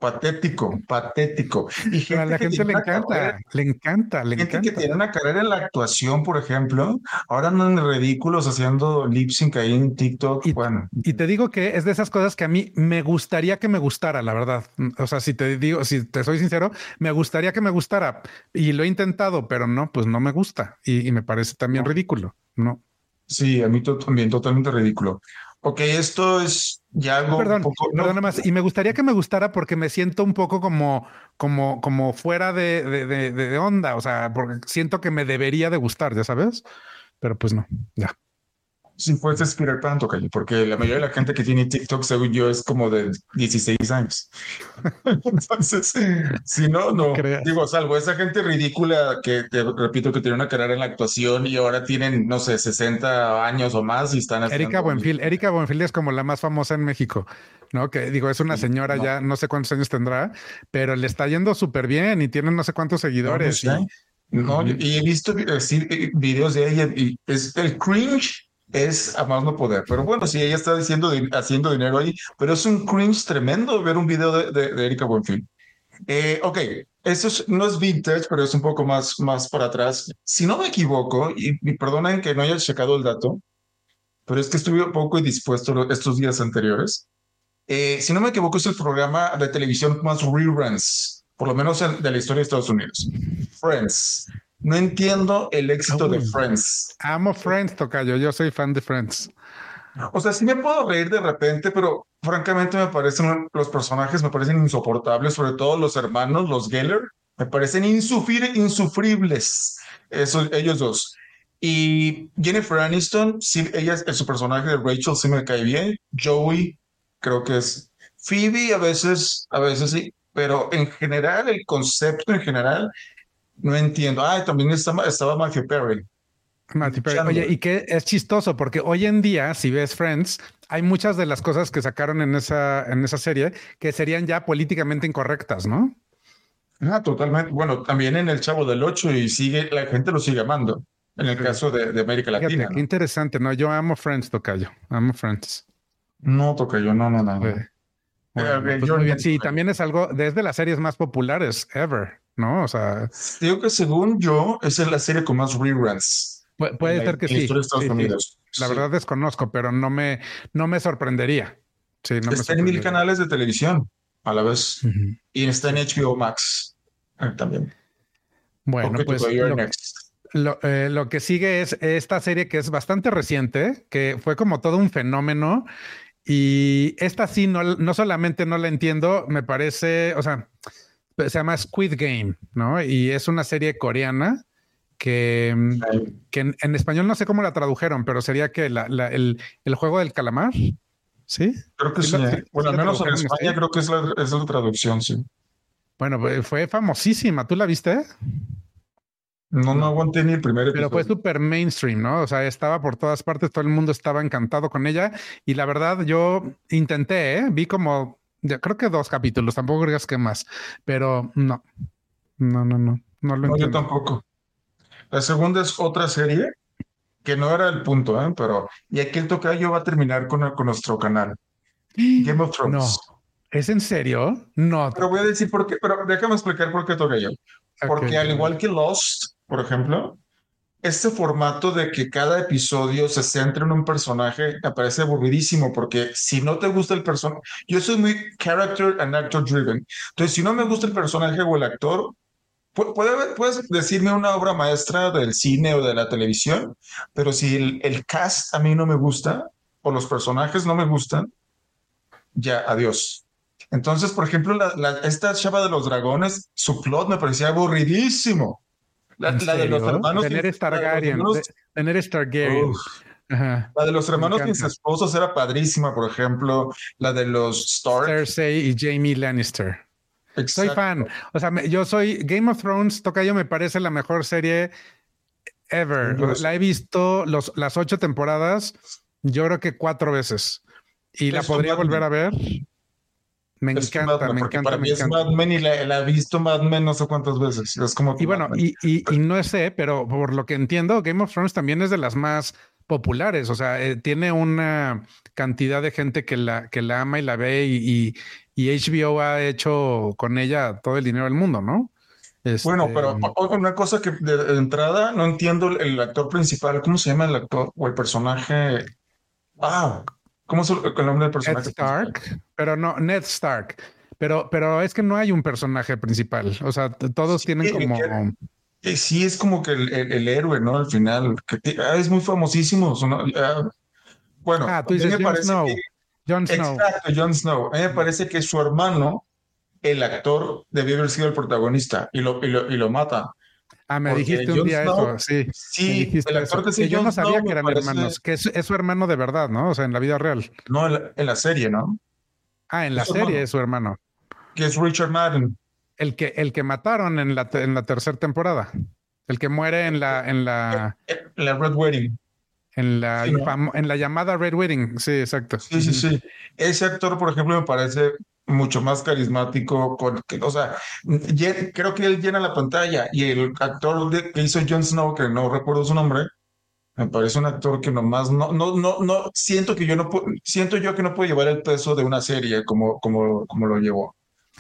Speaker 2: Patético, patético.
Speaker 1: Y a la gente le encanta, le encanta, le
Speaker 2: gente
Speaker 1: que
Speaker 2: tiene una carrera en la actuación, por ejemplo, ahora andan ridículos haciendo lip sync ahí en TikTok.
Speaker 1: Y,
Speaker 2: bueno.
Speaker 1: y te digo que es de esas cosas que a mí me gustaría que me gustara, la verdad. O sea, si te digo, si te soy sincero, me gustaría que me gustara y lo he intentado, pero no, pues no me gusta y, me parece también ridículo, ¿no?
Speaker 2: Sí, a mí también totalmente ridículo. Ok, esto es ya algo
Speaker 1: Perdón, un poco. Perdón, más. Y me gustaría que me gustara porque me siento un poco como, como, como fuera de, de, de, de onda. O sea, porque siento que me debería de gustar, ya sabes. Pero pues no, ya
Speaker 2: si puedes Pan, Tocayo, porque la mayoría de la gente que tiene TikTok, según yo, es como de 16 años. Entonces, si no, no. Digo, salvo esa gente ridícula que, te repito, que tiene una carrera en la actuación y ahora tienen, no sé, 60 años o más y están...
Speaker 1: Erika Buenfil. Erika Buenfil es como la más famosa en México, ¿no? Que digo, es una señora ya, no sé cuántos años tendrá, pero le está yendo súper bien y tiene no sé cuántos seguidores.
Speaker 2: No, y, y he visto eh, videos de ella y es el cringe es a más no poder. Pero bueno, sí, ella está diciendo, haciendo dinero ahí, pero es un cringe tremendo ver un video de, Erika Buenfil. Eh, ok, eso no es vintage, pero es un poco más, más para atrás. Si no me equivoco, y, perdonen que no haya checado el dato, pero es que estuve un poco indispuesto estos días anteriores. Eh, si no me equivoco, es el programa de televisión más reruns, por lo menos de la historia de Estados Unidos. Friends. No entiendo el éxito de Friends.
Speaker 1: Amo Friends, Tocayo. Yo soy fan de Friends.
Speaker 2: O sea, sí me puedo reír de repente, pero francamente me parecen los personajes, me parecen insoportables, sobre todo los hermanos, los Geller, me parecen insufribles, esos, ellos dos. Y Jennifer Aniston, sí, ella, su personaje de Rachel sí me cae bien. Joey, creo que es. Phoebe, a veces, a veces sí, pero en general, el concepto en general, no entiendo. Ah, también estaba, estaba Matthew Perry.
Speaker 1: Matthew Perry. Oye, y que es chistoso porque hoy en día, si ves Friends, hay muchas de las cosas que sacaron en esa, en esa serie que serían ya políticamente incorrectas, ¿no?
Speaker 2: Ah, totalmente. Bueno, también en El Chavo del Ocho y sigue, la gente lo sigue amando. En el caso de, América Latina.
Speaker 1: Qué interesante, ¿no? Yo amo Friends, Tocayo. Amo Friends.
Speaker 2: No, Tocayo, no, no, no. Eh,
Speaker 1: pues sí, también es algo desde las series más populares ever, ¿no? O sea,
Speaker 2: digo que según yo, es la serie con más reruns.
Speaker 1: puede ser que sí. La verdad desconozco, pero no me, no me sorprendería. Sí, no
Speaker 2: está en mil canales de televisión a la vez y está en HBO Max ah, también.
Speaker 1: Bueno, pues lo, eh, lo, que sigue es esta serie que es bastante reciente, que fue como todo un fenómeno y esta sí, no, no solamente no la entiendo, me parece, o sea, se llama Squid Game, ¿no? Y es una serie coreana que, que en, español no sé cómo la tradujeron, pero sería que la, el, el, juego del calamar. ¿Sí?
Speaker 2: Creo que sí. ¿eh? bueno, al menos en España creo que es la, es la traducción, sí.
Speaker 1: Bueno, pues, fue famosísima. ¿Tú la viste?
Speaker 2: No, no aguanté ni el primer
Speaker 1: episodio. Pero fue súper mainstream, ¿no? O sea, estaba por todas partes, todo el mundo estaba encantado con ella. Y la verdad, yo intenté, ¿eh? vi como, creo que dos capítulos, tampoco creas que más, pero no, no, no, no, no lo no,
Speaker 2: Yo tampoco. La segunda es otra serie que no era el punto, ¿eh? Pero, y aquí el tocayo va a terminar con, con nuestro canal. Game of Thrones.
Speaker 1: No. ¿Es en serio? No.
Speaker 2: Pero voy a decir por qué, pero déjame explicar por qué toca yo. Porque al igual que Lost, por ejemplo, este formato de que cada episodio se centre en un personaje me parece aburridísimo porque si no te gusta el personaje, yo soy muy character and actor driven. Entonces, si no me gusta el personaje o el actor, puede, puedes decirme una obra maestra del cine o de la televisión, pero si el, cast a mí no me gusta o los personajes no me gustan, ya, adiós. Entonces, por ejemplo, esta chava de los dragones, su plot me parecía aburridísimo.
Speaker 1: La, de los hermanos. Tener Targaryen. Tener Targaryen.
Speaker 2: La de los hermanos mis esposos era padrísima, por ejemplo. La de los Stark.
Speaker 1: Cersei y Jamie Lannister. Soy fan. O sea, yo soy Game of Thrones, Tocayo me parece la mejor serie ever. La he visto los, las ocho temporadas, yo creo que cuatro veces. Y la podría volver a ver. Me encanta, me encanta.
Speaker 2: Para mí es Mad Men y la, he visto Mad Men no sé cuántas veces. Es como
Speaker 1: y bueno, y, y, no sé, pero por lo que entiendo, Game of Thrones también es de las más populares. O sea, eh, tiene una cantidad de gente que la, que la ama y la ve y, y, HBO ha hecho con ella todo el dinero del mundo, ¿no?
Speaker 2: Bueno, pero este, una cosa que de, entrada no entiendo el, actor principal, ¿cómo se llama el actor o el personaje? Ah, ¿Cómo es el nombre del personaje?
Speaker 1: Ned Stark, pero no, Ned Stark. Pero, pero es que no hay un personaje principal. O sea, todos tienen como.
Speaker 2: sí, es como que el, héroe, ¿no? Al final. Que, ah, es muy famosísimo. Ah, bueno,
Speaker 1: ah, tú dices Jon Snow.
Speaker 2: Jon Snow. Exacto, Jon Snow. A mí me parece que su hermano, el actor, debió haber sido el protagonista y lo, y lo, y lo mata.
Speaker 1: Ah, me dijiste un día eso, sí.
Speaker 2: Sí, el actor
Speaker 1: que, yo no sabía que eran hermanos, que es, su hermano de verdad, ¿no? O sea, en la vida real.
Speaker 2: No, en la, serie, ¿no?
Speaker 1: Ah, en la serie es su hermano.
Speaker 2: Que es Richard Madden.
Speaker 1: El que, el que mataron en la, en la tercera temporada. El que muere en la, en la.
Speaker 2: la Red Wedding.
Speaker 1: En la, en la llamada Red Wedding, sí, exacto.
Speaker 2: Sí, sí, sí. Ese actor, por ejemplo, me parece mucho más carismático, con, o sea, creo que él llena la pantalla y el actor que hizo Jon Snow, que no recuerdo su nombre, me parece un actor que nomás no, no, no, no, siento que yo no puedo, siento yo que no puedo llevar el peso de una serie como, como, como lo llevó.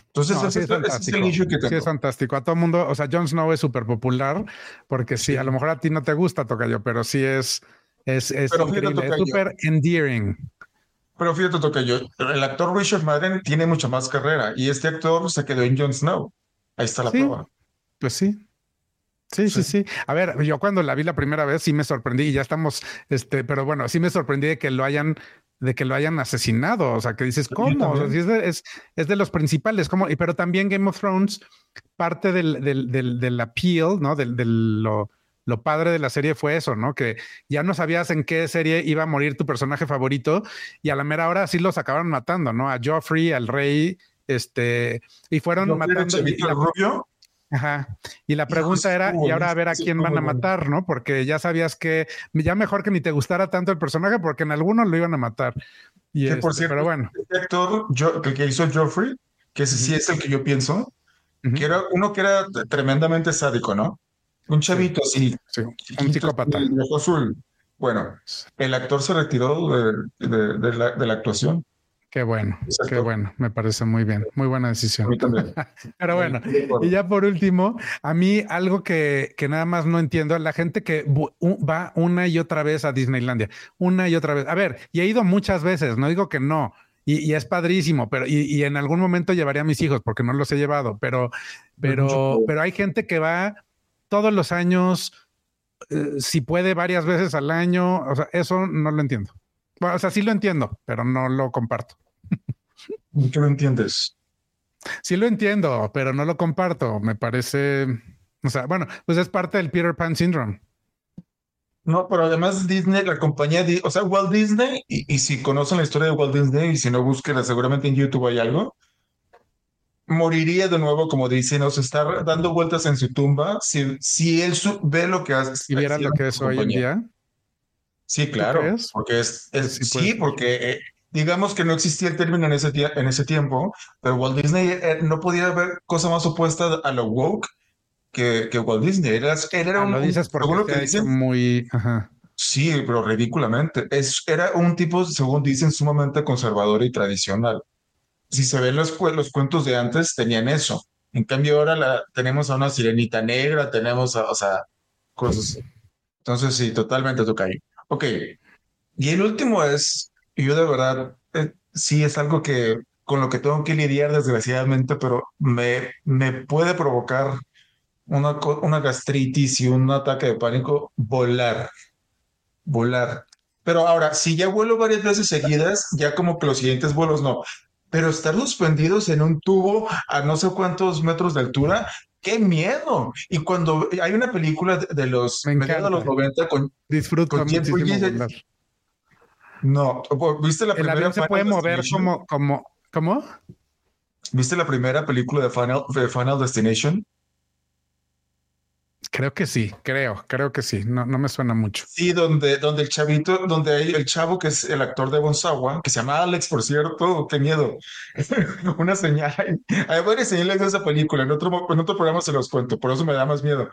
Speaker 2: Entonces, ese, es,
Speaker 1: el que Sí, es fantástico. A todo mundo, o sea, Jon Snow es súper popular porque sí, a lo mejor a ti no te gusta, toca yo, pero sí es, es, es increíble, es súper endearing.
Speaker 2: Pero fíjate, toca yo, el actor Richard Madden tiene mucha más carrera y este actor se quedó en Jon Snow. Ahí está la prueba.
Speaker 1: Pues sí. Sí, sí, sí, A ver, yo cuando la vi la primera vez sí me sorprendí y ya estamos, este, pero bueno, sí me sorprendí de que lo hayan, de que lo hayan asesinado. O sea, que dices, ¿cómo? es, de, es, es, de, los principales, ¿cómo? Y pero también Game of Thrones, parte del, del, del, del appeal, ¿no? Del, del lo, lo padre de la serie fue eso, ¿no? Que ya no sabías en qué serie iba a morir tu personaje favorito y a la mera hora sí los acabaron matando, ¿no? A Joffrey, al rey, este, y fueron matando. Y la,
Speaker 2: rubio?
Speaker 1: Ajá. Y la pregunta era, y ahora a ver a quién van a matar, ¿no? Porque ya sabías que ya mejor que ni te gustara tanto el personaje porque en algunos lo iban a matar. Y
Speaker 2: por este, cierto, pero bueno. Este actor, yo, el que hizo Joffrey, que ese sí es el que yo pienso, que era uno que era tremendamente sádico, ¿no? Un chavito así.
Speaker 1: Sí, un psicópata.
Speaker 2: azul. Bueno, el actor se retiró de, la, actuación.
Speaker 1: Qué bueno, qué bueno, me parece muy bien, muy buena decisión. Pero bueno, y ya por último, a mí algo que, que nada más no entiendo, la gente que va una y otra vez a Disneylandia, una y otra vez. A ver, y he ido muchas veces, no digo que no, y, es padrísimo, pero y, y, en algún momento llevaría a mis hijos porque no los he llevado, pero, pero, pero hay gente que va todos los años, eh, si puede varias veces al año, o sea, eso no lo entiendo. Bueno, o sea, sí lo entiendo, pero no lo comparto.
Speaker 2: ¿Qué lo entiendes?
Speaker 1: Sí lo entiendo, pero no lo comparto. Me parece, o sea, bueno, pues es parte del Peter Pan Syndrome.
Speaker 2: No, pero además Disney, la compañía, o sea, Walt Disney, y, si conocen la historia de Walt Disney, y si no, búsquenla, seguramente en YouTube hay algo, moriría de nuevo, como dicen, o se está dando vueltas en su tumba si, si él ve lo que hace.
Speaker 1: Si viera lo que es hoy en día.
Speaker 2: Sí, claro, porque es, sí, porque eh, digamos que no existía el término en ese, en ese tiempo, pero Walt Disney eh, no podía ver cosa más opuesta a lo woke que, que Walt Disney. Era, era
Speaker 1: ah, un, lo dices porque que dicen, muy...
Speaker 2: Sí, pero ridículamente. Es, era un tipo, según dicen, sumamente conservador y tradicional si se ven los, los cuentos de antes, tenían eso. En cambio, ahora la, tenemos a una sirenita negra, tenemos, a, o sea, cosas. Entonces, sí, totalmente toca ahí. Ok. Y el último es, yo de verdad, eh, sí es algo que con lo que tengo que lidiar, desgraciadamente, pero me, me puede provocar una, una gastritis y un ataque de pánico, volar. Volar. Pero ahora, si ya vuelo varias veces seguidas, ya como que los siguientes vuelos no pero estar suspendidos en un tubo a no sé cuántos metros de altura, qué miedo. Y cuando hay una película de los mediados de los 90 con
Speaker 1: disfruto con muchísimo
Speaker 2: No, ¿viste la primera?
Speaker 1: El avión se puede mover como, como, ¿cómo?
Speaker 2: ¿Viste la primera película de Final, de Final Destination?
Speaker 1: Creo que sí, creo, creo que sí. No, no me suena mucho.
Speaker 2: Sí, donde, donde el chavito, donde hay el chavo que es el actor de Bonsawa, que se llama Alex, por cierto, qué miedo. Una señal. Hay varias señales de esa película. En otro, en otro programa se los cuento, por eso me da más miedo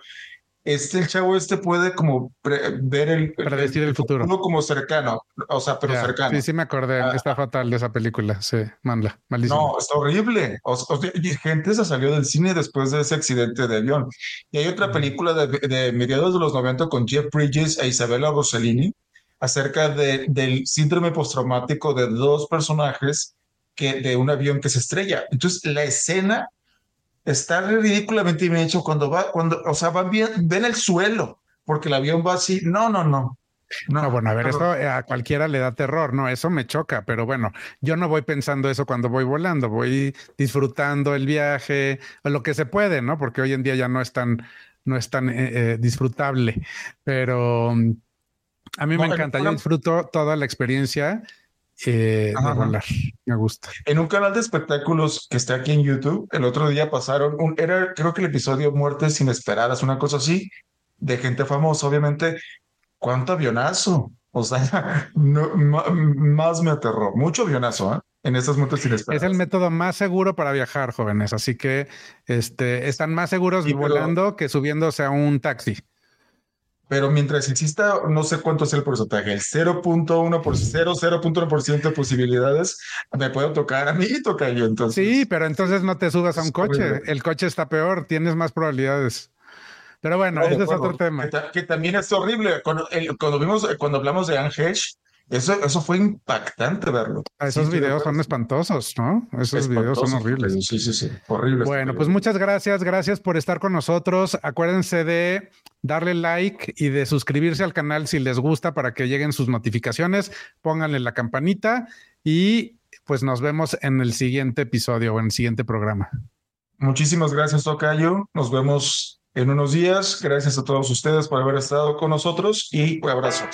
Speaker 2: este, el chavo este puede como ver el...
Speaker 1: Predecir el, futuro.
Speaker 2: como cercano, o sea, pero cercano.
Speaker 1: Sí, sí me acordé, ah. está fatal de esa película, sí, manda, malísimo.
Speaker 2: No, está horrible. O, gente se salió del cine después de ese accidente de avión. Y hay otra película de, mediados de los 90 con Jeff Bridges e Isabella Rossellini acerca de, del síndrome postraumático de dos personajes que, de un avión que se estrella. Entonces, la escena está ridículamente bien hecho cuando va, cuando, o sea, van bien, ven el suelo, porque el avión va así. No, no, no.
Speaker 1: No, bueno, a ver, eso a cualquiera le da terror, no, eso me choca, pero bueno, yo no voy pensando eso cuando voy volando, voy disfrutando el viaje, o lo que se puede, ¿no? Porque hoy en día ya no es tan, no es tan eh, eh, disfrutable, pero mm, a mí me encanta, yo disfruto toda la experiencia eh, de volar. Me gusta.
Speaker 2: En un canal de espectáculos que está aquí en YouTube, el otro día pasaron un, era creo que el episodio Muertes Inesperadas, una cosa así, de gente famosa, obviamente. ¿Cuánto avionazo? O sea, no, más me aterró. Mucho avionazo, ¿eh? En esas muertes inesperadas.
Speaker 1: Es el método más seguro para viajar, jóvenes. Así que este, están más seguros volando que subiéndose a un taxi
Speaker 2: pero mientras exista, no sé cuánto es el porcentaje, el 0.1 por 0.1% de posibilidades, me puedo tocar a mí y toca yo entonces.
Speaker 1: Sí, pero entonces no te subas a un coche, el coche está peor, tienes más probabilidades. Pero bueno, ese es otro tema.
Speaker 2: Que, también es horrible. Cuando, vimos, cuando hablamos de Ange Eso, eso fue impactante verlo.
Speaker 1: Ah, esos videos son espantosos, ¿no? Esos videos son horribles.
Speaker 2: Sí, sí, sí, horribles.
Speaker 1: Bueno, pues muchas gracias, gracias por estar con nosotros. Acuérdense de darle like y de suscribirse al canal si les gusta para que lleguen sus notificaciones. Pónganle la campanita y pues nos vemos en el siguiente episodio o en el siguiente programa.
Speaker 2: Muchísimas gracias, Tocayo. Nos vemos en unos días. Gracias a todos ustedes por haber estado con nosotros y un abrazo.